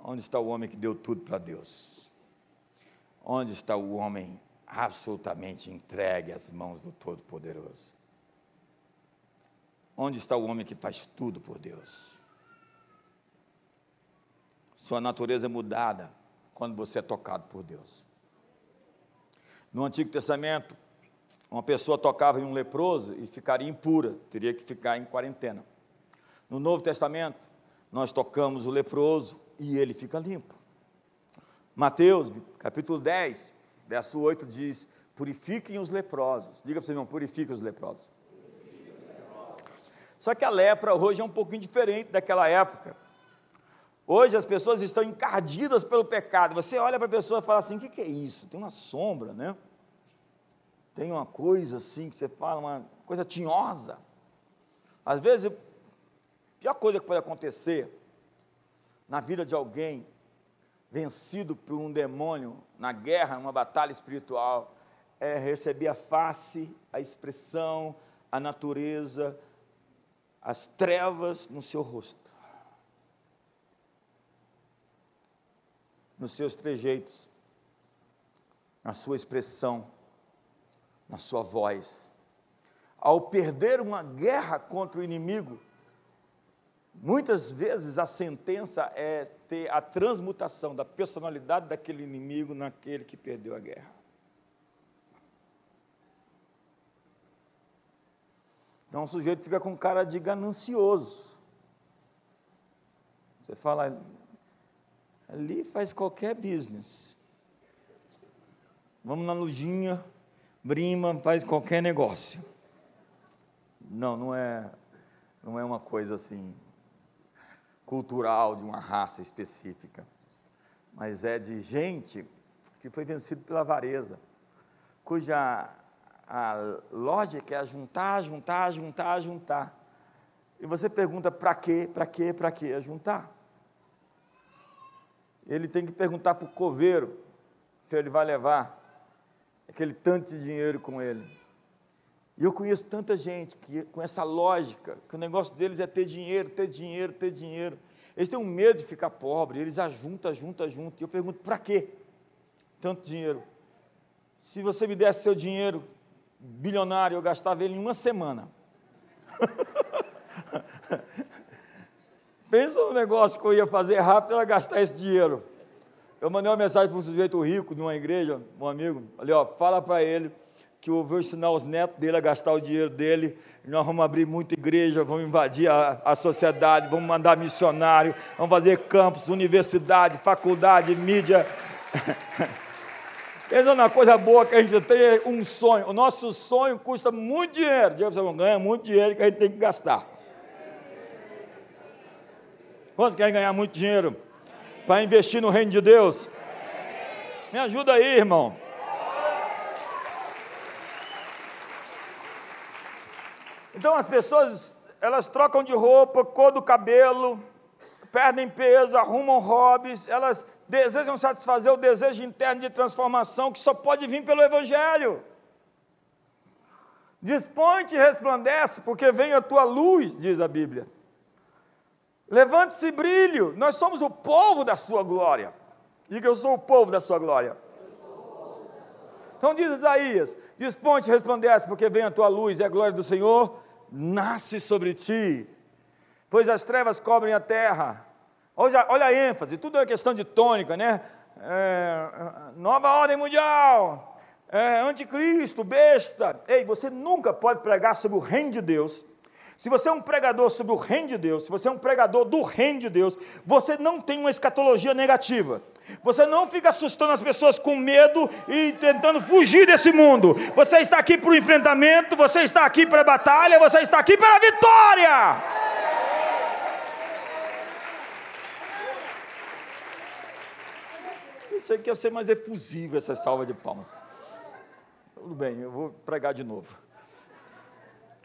Onde está o homem que deu tudo para Deus? Onde está o homem absolutamente entregue às mãos do Todo-Poderoso? Onde está o homem que faz tudo por Deus? Sua natureza é mudada quando você é tocado por Deus. No Antigo Testamento, uma pessoa tocava em um leproso e ficaria impura, teria que ficar em quarentena. No Novo Testamento, nós tocamos o leproso e ele fica limpo. Mateus, capítulo 10, verso 8 diz: Purifiquem os leprosos. Diga para você, irmão, purifiquem os leprosos. Só que a lepra hoje é um pouquinho diferente daquela época. Hoje as pessoas estão encardidas pelo pecado. Você olha para a pessoa e fala assim: o que, que é isso? Tem uma sombra, né? Tem uma coisa assim que você fala, uma coisa tinhosa. Às vezes, a pior coisa que pode acontecer na vida de alguém vencido por um demônio na guerra, numa batalha espiritual, é receber a face, a expressão, a natureza, as trevas no seu rosto, nos seus trejeitos, na sua expressão, na sua voz. Ao perder uma guerra contra o inimigo, Muitas vezes a sentença é ter a transmutação da personalidade daquele inimigo naquele que perdeu a guerra. Então o sujeito fica com cara de ganancioso. Você fala, ali faz qualquer business. Vamos na lojinha, brima, faz qualquer negócio. Não, não é, não é uma coisa assim cultural de uma raça específica, mas é de gente que foi vencido pela avareza, cuja a lógica é juntar, juntar, juntar, juntar. E você pergunta para quê, para quê, para quê? É juntar. Ele tem que perguntar para o coveiro se ele vai levar aquele tanto de dinheiro com ele. E eu conheço tanta gente que com essa lógica, que o negócio deles é ter dinheiro, ter dinheiro, ter dinheiro. Eles têm um medo de ficar pobre, eles ajuntam, ajuntam, ajuntam. E eu pergunto, para quê tanto dinheiro? Se você me desse seu dinheiro bilionário, eu gastava ele em uma semana. Pensa no negócio que eu ia fazer rápido, era gastar esse dinheiro. Eu mandei uma mensagem para um sujeito rico de uma igreja, um amigo, ali, ó, fala para ele que eu vou ensinar os netos dele a gastar o dinheiro dele. Nós vamos abrir muita igreja, vamos invadir a, a sociedade, vamos mandar missionário, vamos fazer campos, universidade, faculdade, mídia. Pensando na coisa boa que a gente tem, é um sonho. O nosso sonho custa muito dinheiro. Diga você ganha muito dinheiro que a gente tem que gastar. Quantos querem ganhar muito dinheiro? Para investir no reino de Deus? Me ajuda aí, irmão. Então as pessoas, elas trocam de roupa, cor do cabelo, perdem peso, arrumam hobbies, elas desejam satisfazer o desejo interno de transformação que só pode vir pelo Evangelho. Dispõe-te e resplandece, porque vem a tua luz, diz a Bíblia. Levante-se brilho, nós somos o povo da sua glória. Diga, eu sou o povo da sua glória. Então diz Isaías: Desponte, resplandece, porque vem a tua luz e a glória do Senhor nasce sobre ti. Pois as trevas cobrem a terra. Olha, olha a ênfase, tudo é questão de tônica, né? É, nova ordem mundial, é, anticristo, besta. Ei, você nunca pode pregar sobre o reino de Deus se você é um pregador sobre o reino de Deus, se você é um pregador do reino de Deus, você não tem uma escatologia negativa. Você não fica assustando as pessoas com medo e tentando fugir desse mundo. Você está aqui para o enfrentamento, você está aqui para a batalha, você está aqui para a vitória. Eu sei que ia ser mais efusivo essa salva de palmas. Tudo bem, eu vou pregar de novo.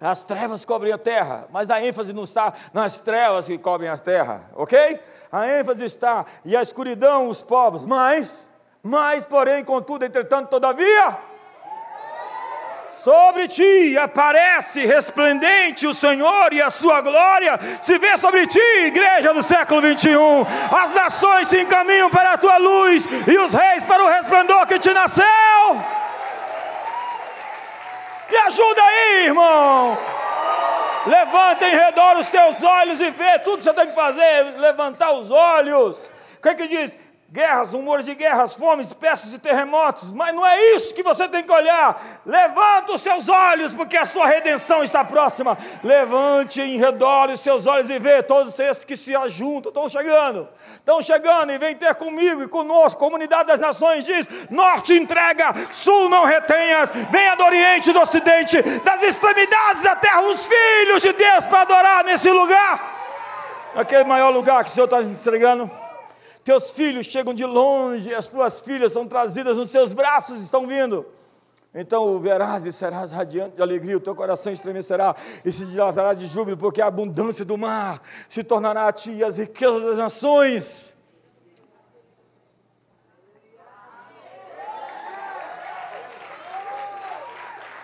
As trevas cobrem a terra, mas a ênfase não está nas trevas que cobrem a terra, ok? A ênfase está, e a escuridão, os povos, mas, mas, porém, contudo, entretanto, todavia, sobre ti aparece resplendente o Senhor e a sua glória se vê sobre ti, igreja do século 21. As nações se encaminham para a tua luz e os reis para o resplendor que te nasceu. Me ajuda aí, irmão. Levanta em redor os teus olhos e vê tudo que você tem que fazer, levantar os olhos. O que, é que diz? Guerras, rumores de guerras, fomes, pestes e terremotos, mas não é isso que você tem que olhar. Levanta os seus olhos, porque a sua redenção está próxima. Levante em redor os seus olhos e vê todos esses que se ajuntam, estão chegando, estão chegando e vem ter comigo e conosco. Comunidade das Nações diz: Norte entrega, Sul não retenhas, venha do Oriente e do Ocidente, das extremidades da terra, os filhos de Deus para adorar nesse lugar. Aquele maior lugar que o Senhor está entregando teus filhos chegam de longe, as tuas filhas são trazidas nos seus braços, estão vindo. Então verás e serás radiante de alegria, o teu coração estremecerá e se dilatará de júbilo, porque a abundância do mar se tornará a ti as riquezas das nações.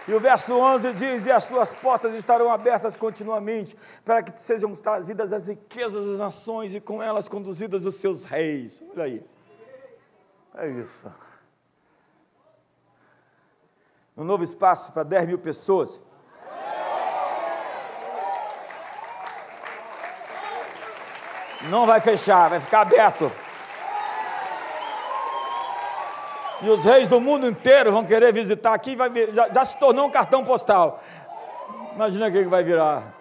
E o verso 11 diz: E as tuas portas estarão abertas continuamente, para que sejam trazidas as riquezas das nações e com elas conduzidas os seus reis. Olha aí. É isso. Um novo espaço para 10 mil pessoas. Não vai fechar, vai ficar aberto. E os reis do mundo inteiro vão querer visitar aqui, vai, já, já se tornou um cartão postal. Imagina o que vai virar.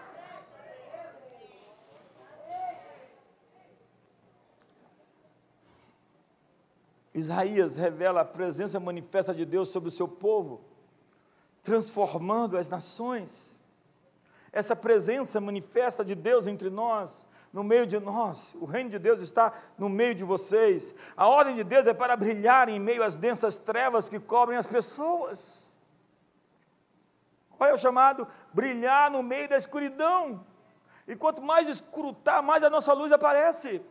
Isaías revela a presença manifesta de Deus sobre o seu povo, transformando as nações. Essa presença manifesta de Deus entre nós no meio de nós, o reino de Deus está no meio de vocês. A ordem de Deus é para brilhar em meio às densas trevas que cobrem as pessoas. Qual é o chamado? Brilhar no meio da escuridão. E quanto mais está, mais a nossa luz aparece.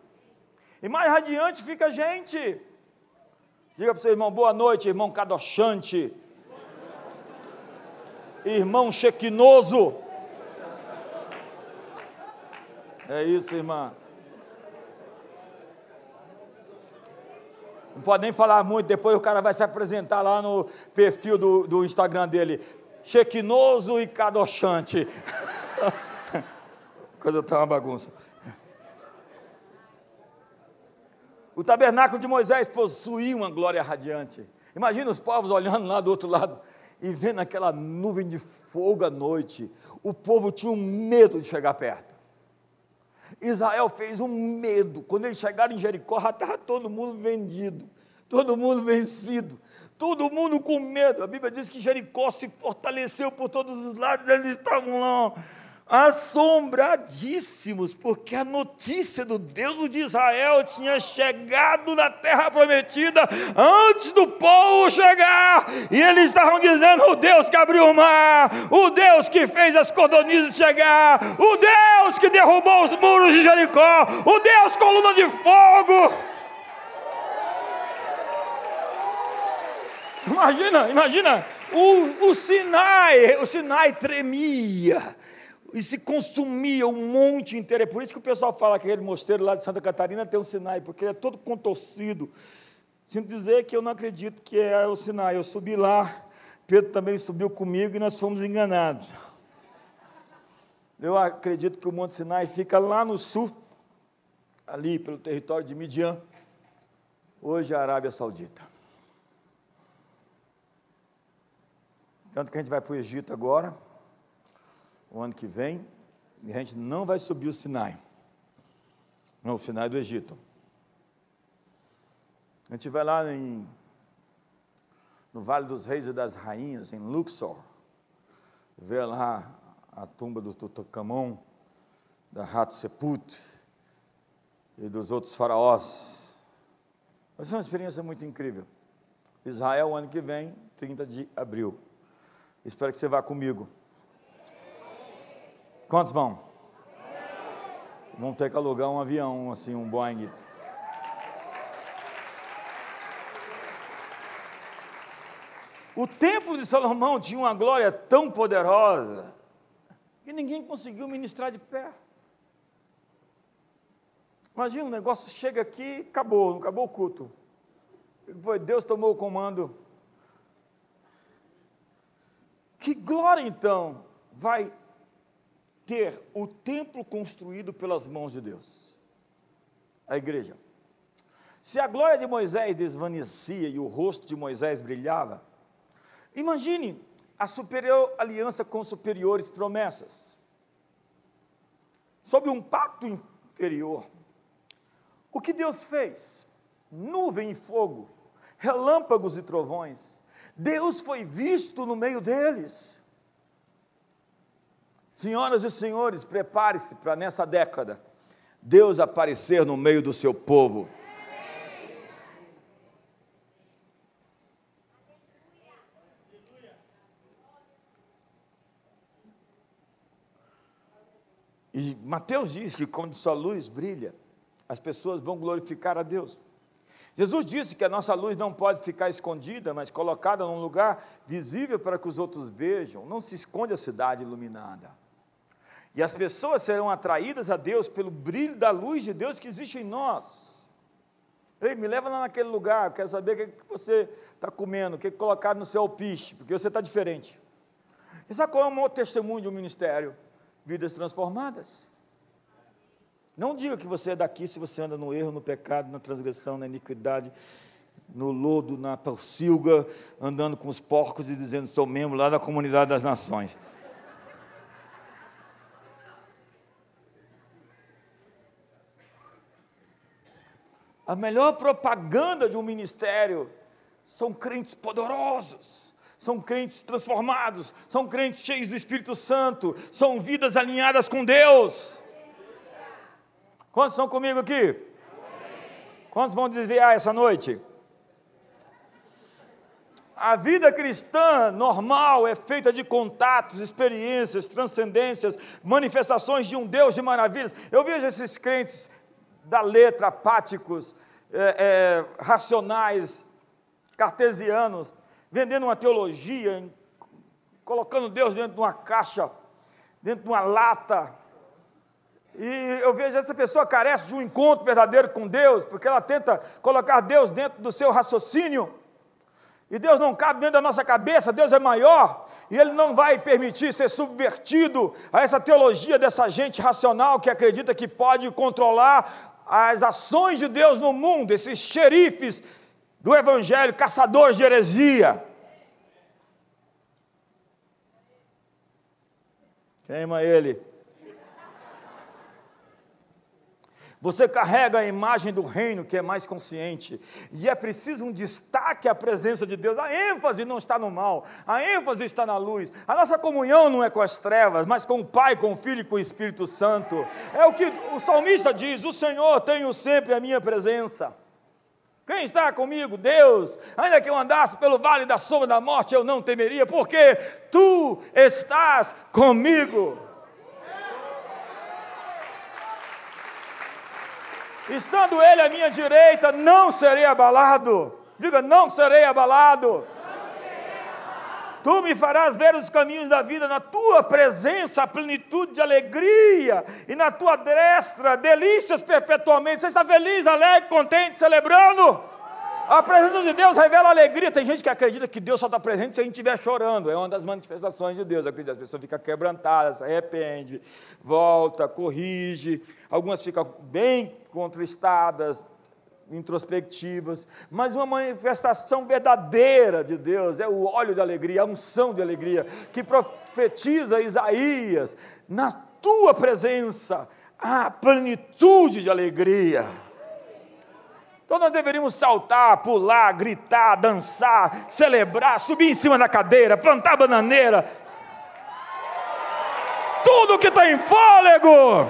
E mais radiante fica a gente. Diga para o seu irmão, boa noite, irmão cadochante. Irmão chequinoso. É isso, irmã. Não pode nem falar muito, depois o cara vai se apresentar lá no perfil do, do Instagram dele. Chequinoso e cadochante. Coisa tá uma bagunça. O tabernáculo de Moisés possuía uma glória radiante. Imagina os povos olhando lá do outro lado e vendo aquela nuvem de fogo à noite. O povo tinha um medo de chegar perto. Israel fez um medo. Quando eles chegaram em Jericó, já estava todo mundo vendido, todo mundo vencido, todo mundo com medo. A Bíblia diz que Jericó se fortaleceu por todos os lados, eles estavam lá assombradíssimos, porque a notícia do Deus de Israel tinha chegado na terra prometida antes do povo chegar, e eles estavam dizendo: o Deus que abriu o mar, o Deus que fez as cordonizes chegar, o Deus que derrubou os muros de Jericó, o Deus coluna de fogo. Imagina, imagina, o, o Sinai, o Sinai tremia e se consumia um monte inteiro. É por isso que o pessoal fala que aquele mosteiro lá de Santa Catarina tem um Sinai, porque ele é todo contorcido. sinto dizer que eu não acredito que é o Sinai. Eu subi lá, Pedro também subiu comigo e nós fomos enganados. Eu acredito que o Monte Sinai fica lá no sul, ali pelo território de Midian, hoje a Arábia Saudita. Tanto que a gente vai para o Egito agora, o ano que vem, e a gente não vai subir o Sinai. Não, o Sinai do Egito. A gente vai lá em, no Vale dos Reis e das Rainhas, em Luxor, ver lá a tumba do Tutankhamon, da Hatshepsut e dos outros faraós. Vai ser uma experiência muito incrível. Israel, ano que vem, 30 de abril. Espero que você vá comigo. Quantos vão? Vão ter que alugar um avião, assim, um Boeing. O templo de Salomão tinha uma glória tão poderosa que ninguém conseguiu ministrar de pé. Imagina, o negócio chega aqui, acabou, acabou o culto. Foi Deus tomou o comando. Que glória então vai ter o templo construído pelas mãos de Deus? A igreja. Se a glória de Moisés desvanecia e o rosto de Moisés brilhava, imagine a superior aliança com superiores promessas. Sob um pacto inferior, o que Deus fez? Nuvem e fogo, relâmpagos e trovões. Deus foi visto no meio deles. Senhoras e senhores, prepare-se para nessa década Deus aparecer no meio do seu povo. E Mateus diz que quando sua luz brilha, as pessoas vão glorificar a Deus. Jesus disse que a nossa luz não pode ficar escondida, mas colocada num lugar visível para que os outros vejam. Não se esconde a cidade iluminada. E as pessoas serão atraídas a Deus pelo brilho da luz de Deus que existe em nós. Ei, me leva lá naquele lugar, quero saber o que você está comendo, o que colocaram no seu alpiche, porque você está diferente. E sabe qual é o maior testemunho de um ministério? vidas transformadas. Não diga que você é daqui se você anda no erro, no pecado, na transgressão, na iniquidade, no lodo, na porcilga, andando com os porcos e dizendo sou membro lá da comunidade das nações. A melhor propaganda de um ministério são crentes poderosos são crentes transformados, são crentes cheios do Espírito Santo, são vidas alinhadas com Deus. Quantos estão comigo aqui? Quantos vão desviar essa noite? A vida cristã normal é feita de contatos, experiências, transcendências, manifestações de um Deus de maravilhas. Eu vejo esses crentes da letra, apáticos, é, é, racionais, cartesianos, vendendo uma teologia, colocando Deus dentro de uma caixa, dentro de uma lata. E eu vejo essa pessoa carece de um encontro verdadeiro com Deus, porque ela tenta colocar Deus dentro do seu raciocínio. E Deus não cabe dentro da nossa cabeça, Deus é maior, e Ele não vai permitir ser subvertido a essa teologia dessa gente racional que acredita que pode controlar as ações de Deus no mundo, esses xerifes do Evangelho, caçadores de heresia. Queima ele. Você carrega a imagem do reino que é mais consciente, e é preciso um destaque à presença de Deus. A ênfase não está no mal, a ênfase está na luz. A nossa comunhão não é com as trevas, mas com o Pai, com o Filho e com o Espírito Santo. É o que o salmista diz: O Senhor tenho sempre a minha presença. Quem está comigo? Deus. Ainda que eu andasse pelo vale da sombra da morte, eu não temeria, porque tu estás comigo. Estando ele à minha direita, não serei abalado. Diga, não serei abalado. Tu me farás ver os caminhos da vida, na tua presença, a plenitude de alegria, e na tua destra, delícias perpetuamente. Você está feliz, alegre, contente, celebrando? A presença de Deus revela alegria. Tem gente que acredita que Deus só está presente se a gente estiver chorando. É uma das manifestações de Deus. Acredita, a pessoa fica quebrantada, se arrepende, volta, corrige. Algumas ficam bem contristadas, introspectivas. Mas uma manifestação verdadeira de Deus é o óleo de alegria, a unção de alegria, que profetiza Isaías. Na tua presença, a plenitude de alegria. Então nós deveríamos saltar, pular, gritar, dançar, celebrar, subir em cima da cadeira, plantar bananeira. Tudo que está em fôlego.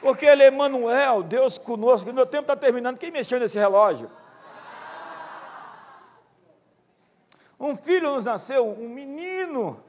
Porque ele é Emmanuel, Deus conosco. Meu tempo está terminando. Quem mexeu nesse relógio? Um filho nos nasceu, um menino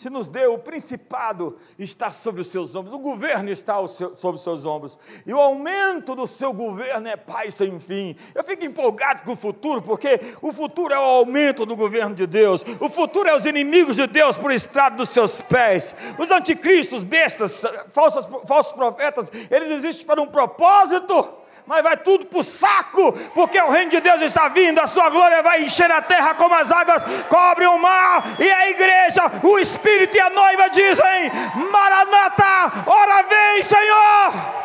se nos deu, o principado está sobre os seus ombros, o governo está sobre os seus ombros, e o aumento do seu governo é paz sem fim. Eu fico empolgado com o futuro, porque o futuro é o aumento do governo de Deus, o futuro é os inimigos de Deus por estrado dos seus pés, os anticristos, bestas, falsos, falsos profetas, eles existem para um propósito mas vai tudo para o saco, porque o reino de Deus está vindo, a sua glória vai encher a terra como as águas cobrem o mar, e a igreja, o Espírito e a noiva dizem: Maranata, ora vem, Senhor.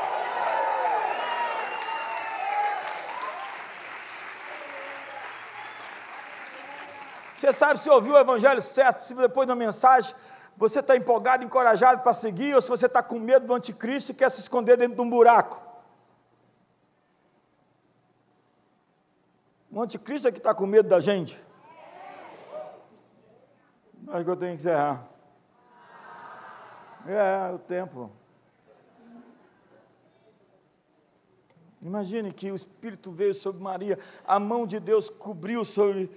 Você sabe se ouviu o evangelho certo, se depois da mensagem você está empolgado, encorajado para seguir, ou se você está com medo do anticristo e quer se esconder dentro de um buraco. O anticristo é que está com medo da gente. Acho que eu tenho que encerrar. É, o tempo. Imagine que o Espírito veio sobre Maria, a mão de Deus cobriu sobre,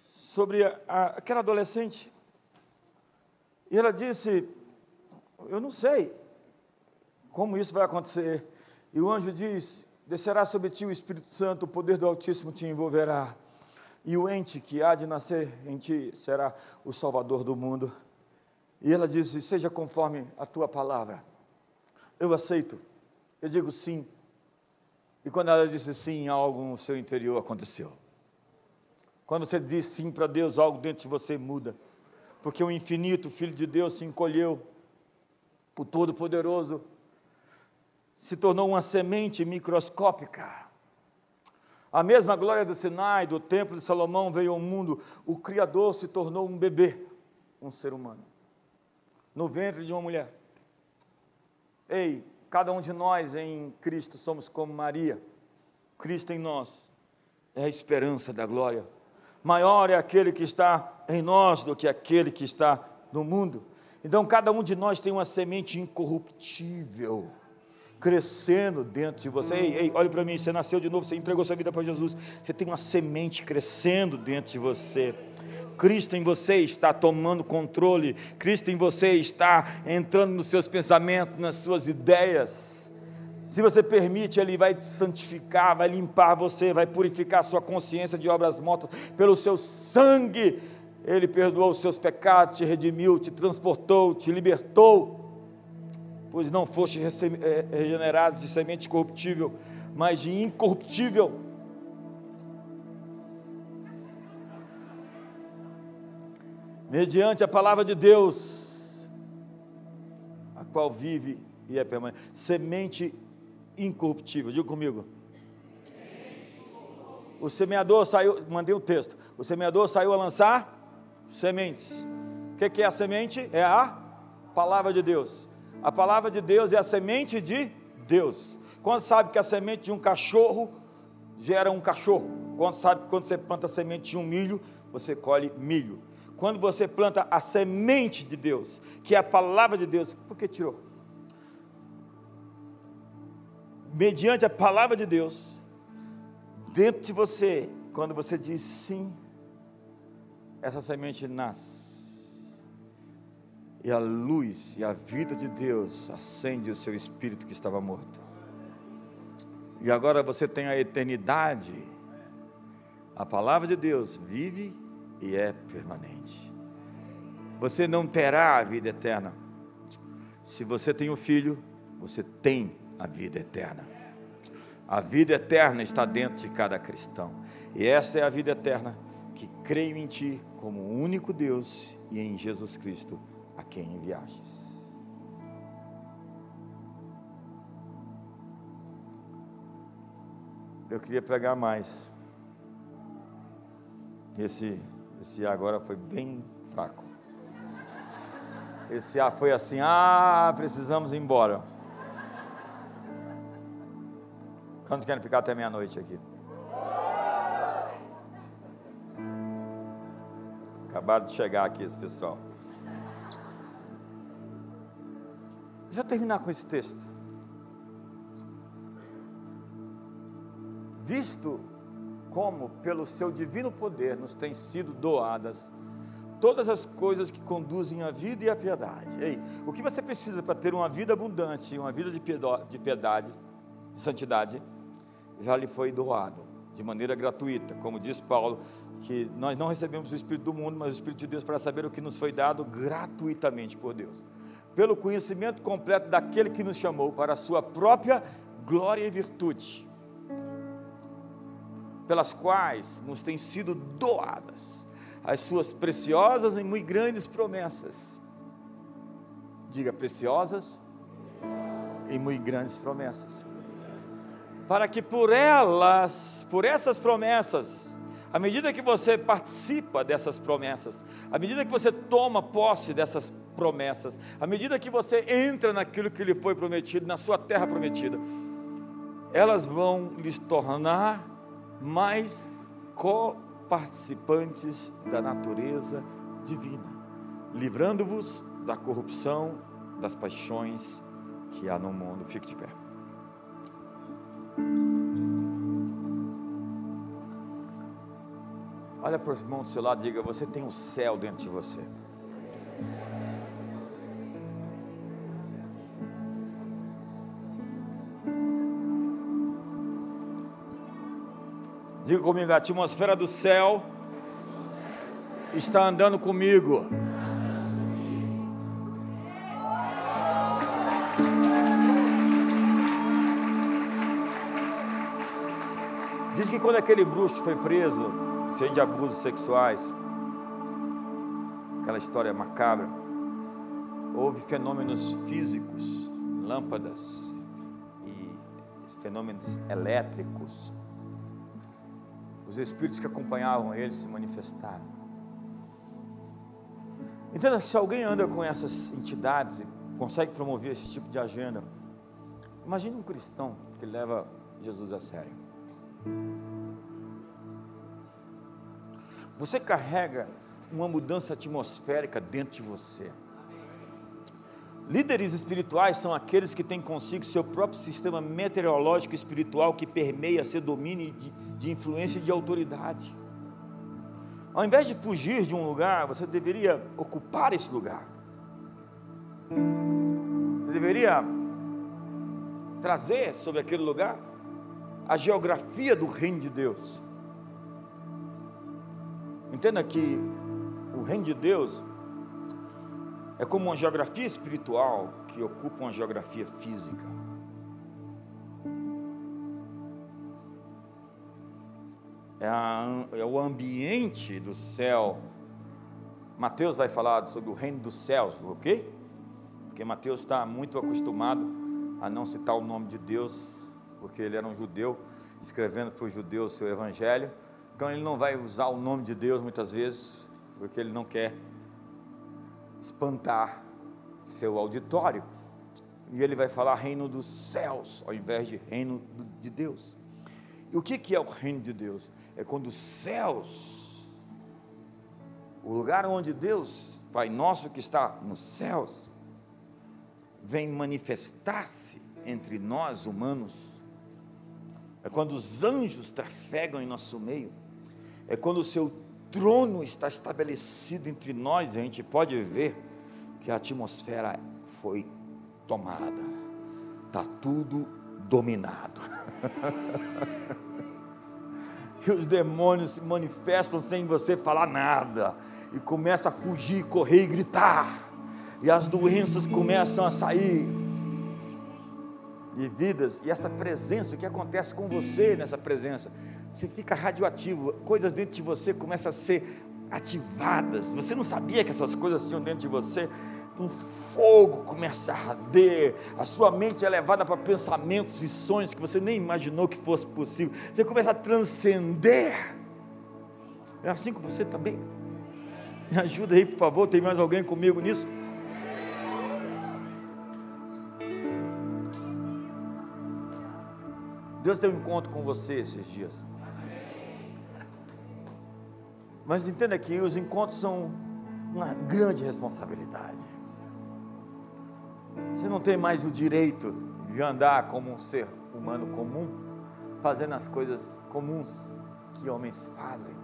sobre a, aquela adolescente. E ela disse: Eu não sei como isso vai acontecer. E o anjo diz: Descerá sobre ti o Espírito Santo, o poder do Altíssimo te envolverá. E o ente que há de nascer em ti será o Salvador do mundo. E ela disse: Seja conforme a tua palavra. Eu aceito. Eu digo sim. E quando ela disse sim, algo no seu interior aconteceu. Quando você diz sim para Deus, algo dentro de você muda. Porque o infinito, Filho de Deus, se encolheu. O Todo-Poderoso se tornou uma semente microscópica. A mesma glória do Sinai, do templo de Salomão veio ao mundo, o Criador se tornou um bebê, um ser humano, no ventre de uma mulher. Ei, cada um de nós em Cristo somos como Maria, Cristo em nós é a esperança da glória. Maior é aquele que está em nós do que aquele que está no mundo. Então, cada um de nós tem uma semente incorruptível crescendo dentro de você. Ei, ei olhe para mim, você nasceu de novo, você entregou sua vida para Jesus. Você tem uma semente crescendo dentro de você. Cristo em você está tomando controle, Cristo em você está entrando nos seus pensamentos, nas suas ideias. Se você permite, Ele vai te santificar, vai limpar você, vai purificar a sua consciência de obras mortas pelo seu sangue. Ele perdoou os seus pecados, te redimiu, te transportou, te libertou pois não foste eh, regenerados de semente corruptível, mas de incorruptível. Mediante a palavra de Deus, a qual vive e é permanente. Semente incorruptível, diga comigo. O semeador saiu, mandei o um texto. O semeador saiu a lançar sementes. O que é a semente? É a palavra de Deus. A palavra de Deus é a semente de Deus. Quando sabe que a semente de um cachorro gera um cachorro? Quando sabe que quando você planta a semente de um milho, você colhe milho. Quando você planta a semente de Deus, que é a palavra de Deus, por que tirou? Mediante a palavra de Deus, dentro de você, quando você diz sim, essa semente nasce e a luz e a vida de Deus acende o seu espírito que estava morto. E agora você tem a eternidade. A palavra de Deus vive e é permanente. Você não terá a vida eterna. Se você tem um filho, você tem a vida eterna. A vida eterna está dentro de cada cristão. E essa é a vida eterna que creio em Ti como único Deus e em Jesus Cristo, quem enviastes. Eu queria pregar mais. Esse, esse agora foi bem fraco. Esse ar foi assim: ah, precisamos ir embora. Quantos querem ficar até meia-noite aqui? Acabaram de chegar aqui esse pessoal. Deixa eu terminar com esse texto. Visto como, pelo seu divino poder, nos têm sido doadas todas as coisas que conduzem à vida e à piedade. Ei, o que você precisa para ter uma vida abundante, uma vida de piedade, de santidade, já lhe foi doado de maneira gratuita, como diz Paulo, que nós não recebemos o Espírito do mundo, mas o Espírito de Deus para saber o que nos foi dado gratuitamente por Deus, pelo conhecimento completo daquele que nos chamou para a sua própria glória e virtude, pelas quais nos têm sido doadas as suas preciosas e muito grandes promessas. Diga preciosas e muito grandes promessas. Para que por elas, por essas promessas, à medida que você participa dessas promessas, à medida que você toma posse dessas promessas, à medida que você entra naquilo que lhe foi prometido, na sua terra prometida, elas vão lhes tornar mais co participantes da natureza divina, livrando-vos da corrupção das paixões que há no mundo. Fique de pé. Olha para os irmãos do seu lado e diga: Você tem o um céu dentro de você. Diga comigo, a atmosfera do céu está andando comigo. Diz que quando aquele bruxo foi preso, cheio de abusos sexuais, aquela história macabra, houve fenômenos físicos, lâmpadas e fenômenos elétricos os espíritos que acompanhavam ele se manifestaram. Entenda que se alguém anda com essas entidades e consegue promover esse tipo de agenda, imagine um cristão que leva Jesus a sério. Você carrega uma mudança atmosférica dentro de você. Líderes espirituais são aqueles que têm consigo seu próprio sistema meteorológico espiritual que permeia seu domínio de, de influência e de autoridade. Ao invés de fugir de um lugar, você deveria ocupar esse lugar. Você deveria trazer sobre aquele lugar a geografia do reino de Deus. Entenda que o reino de Deus é como uma geografia espiritual que ocupa uma geografia física. É, a, é, o ambiente do céu. Mateus vai falar sobre o reino dos céus, ok? Porque Mateus está muito acostumado a não citar o nome de Deus, porque ele era um judeu, escrevendo para os judeus o seu evangelho. Então ele não vai usar o nome de Deus muitas vezes, porque ele não quer espantar seu auditório. E ele vai falar reino dos céus, ao invés de reino de Deus. E o que é o reino de Deus? É quando os céus, o lugar onde Deus, Pai nosso que está nos céus, vem manifestar-se entre nós humanos. É quando os anjos trafegam em nosso meio. É quando o seu trono está estabelecido entre nós, a gente pode ver que a atmosfera foi tomada, está tudo dominado. e os demônios se manifestam sem você falar nada, e começa a fugir, correr e gritar, e as doenças começam a sair. e vidas, e essa presença, o que acontece com você nessa presença? Você fica radioativo, coisas dentro de você começam a ser ativadas. Você não sabia que essas coisas tinham dentro de você? Um fogo começa a arder, a sua mente é levada para pensamentos e sonhos que você nem imaginou que fosse possível. Você começa a transcender. É assim com você também? Me ajuda aí, por favor. Tem mais alguém comigo nisso? Deus tem um encontro com você esses dias. Mas entenda que os encontros são uma grande responsabilidade. Você não tem mais o direito de andar como um ser humano comum, fazendo as coisas comuns que homens fazem.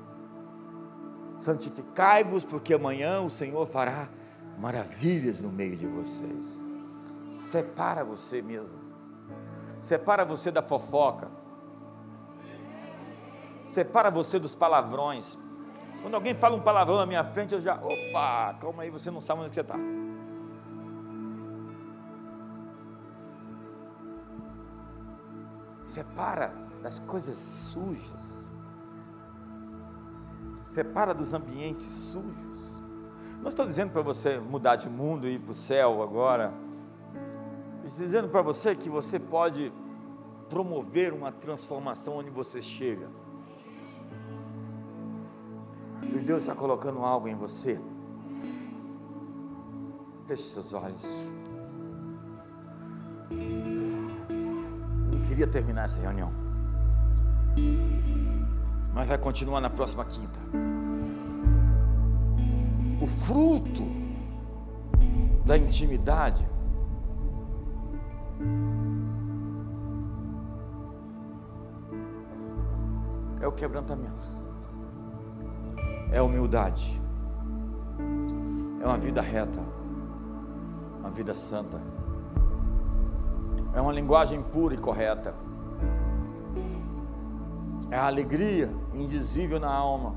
Santificai-vos, porque amanhã o Senhor fará maravilhas no meio de vocês. Separa você mesmo. Separa você da fofoca. Separa você dos palavrões. Quando alguém fala um palavrão na minha frente, eu já, opa, calma aí, você não sabe onde você está. Separa das coisas sujas. Separa dos ambientes sujos. Não estou dizendo para você mudar de mundo e ir para o céu agora. Estou dizendo para você que você pode promover uma transformação onde você chega. Deus está colocando algo em você. Feche seus olhos. Não queria terminar essa reunião. Mas vai continuar na próxima quinta. O fruto da intimidade é o quebrantamento é humildade, é uma vida reta, uma vida santa, é uma linguagem pura e correta, é a alegria indizível na alma,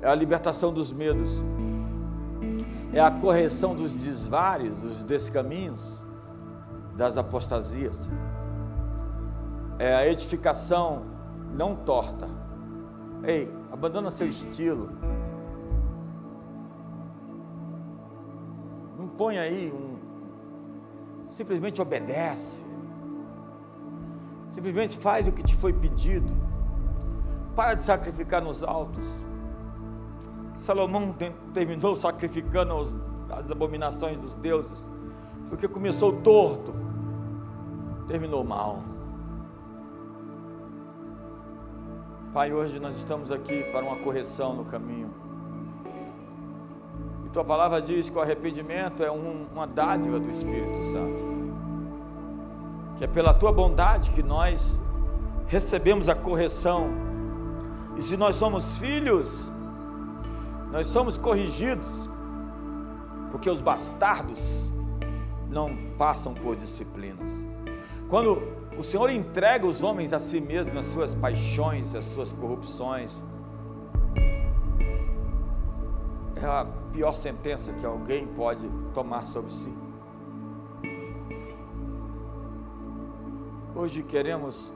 é a libertação dos medos, é a correção dos desvares, dos descaminhos, das apostasias, é a edificação não torta. Ei, abandona seu estilo. Não põe aí um. Simplesmente obedece. Simplesmente faz o que te foi pedido. Para de sacrificar nos altos. Salomão terminou sacrificando as abominações dos deuses, porque começou torto, terminou mal. Pai, hoje nós estamos aqui para uma correção no caminho. E tua palavra diz que o arrependimento é um, uma dádiva do Espírito Santo. Que é pela tua bondade que nós recebemos a correção. E se nós somos filhos, nós somos corrigidos, porque os bastardos não passam por disciplinas. Quando o Senhor entrega os homens a si mesmo, as suas paixões, as suas corrupções. É a pior sentença que alguém pode tomar sobre si. Hoje queremos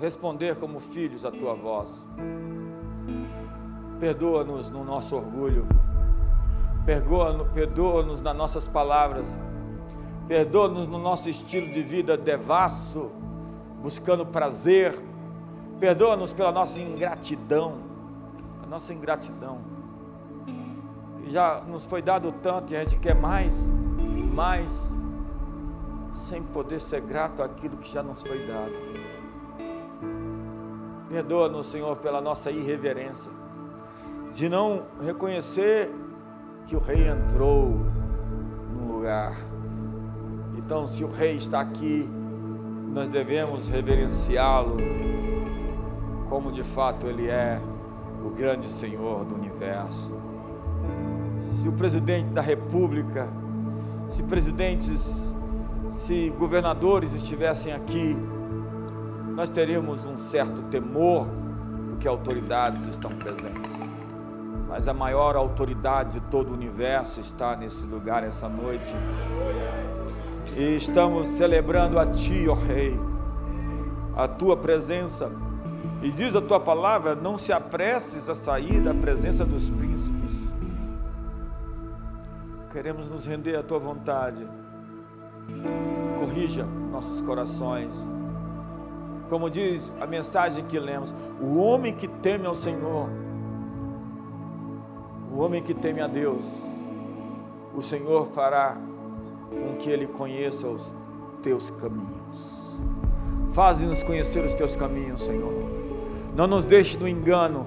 responder como filhos à tua voz. Perdoa-nos no nosso orgulho, perdoa-nos perdoa nas nossas palavras Perdoa-nos no nosso estilo de vida devasso, buscando prazer. Perdoa-nos pela nossa ingratidão, a nossa ingratidão. Já nos foi dado tanto e a gente quer mais, mais, sem poder ser grato àquilo que já nos foi dado. Perdoa-nos, Senhor, pela nossa irreverência, de não reconhecer que o Rei entrou no lugar então, se o Rei está aqui, nós devemos reverenciá-lo como de fato Ele é o grande Senhor do universo. Se o presidente da República, se presidentes, se governadores estivessem aqui, nós teríamos um certo temor, porque autoridades estão presentes. Mas a maior autoridade de todo o universo está nesse lugar essa noite E estamos celebrando a Ti, ó Rei, a Tua presença. E diz a Tua palavra: não se apresses a sair da presença dos príncipes. Queremos nos render à Tua vontade. Corrija nossos corações. Como diz a mensagem que lemos: o homem que teme ao Senhor, o homem que teme a Deus, o Senhor fará com que ele conheça os teus caminhos. Faze-nos conhecer os teus caminhos, Senhor. Não nos deixe no engano,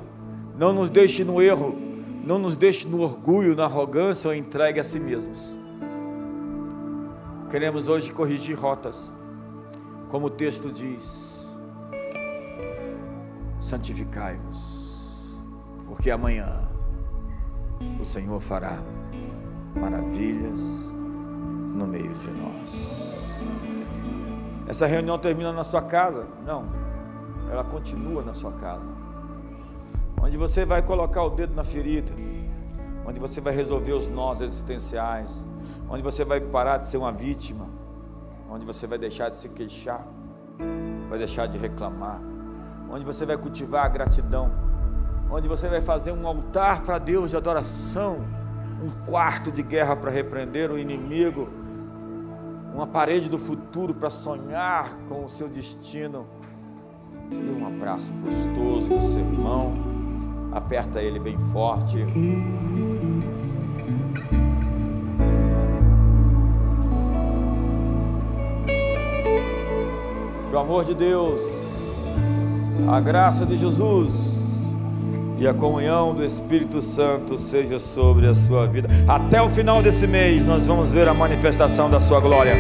não nos deixe no erro, não nos deixe no orgulho, na arrogância ou entregue a si mesmos. Queremos hoje corrigir rotas, como o texto diz: santificai-vos, porque amanhã o Senhor fará maravilhas no meio de nós. Essa reunião termina na sua casa? Não, ela continua na sua casa. Onde você vai colocar o dedo na ferida, onde você vai resolver os nós existenciais, onde você vai parar de ser uma vítima, onde você vai deixar de se queixar, vai deixar de reclamar, onde você vai cultivar a gratidão, onde você vai fazer um altar para Deus de adoração, um quarto de guerra para repreender o inimigo uma parede do futuro para sonhar com o seu destino. Dê um abraço gostoso no seu irmão, aperta ele bem forte. Que o amor de Deus, a graça de Jesus e a comunhão do Espírito Santo seja sobre a sua vida. Até o final desse mês, nós vamos ver a manifestação da sua glória.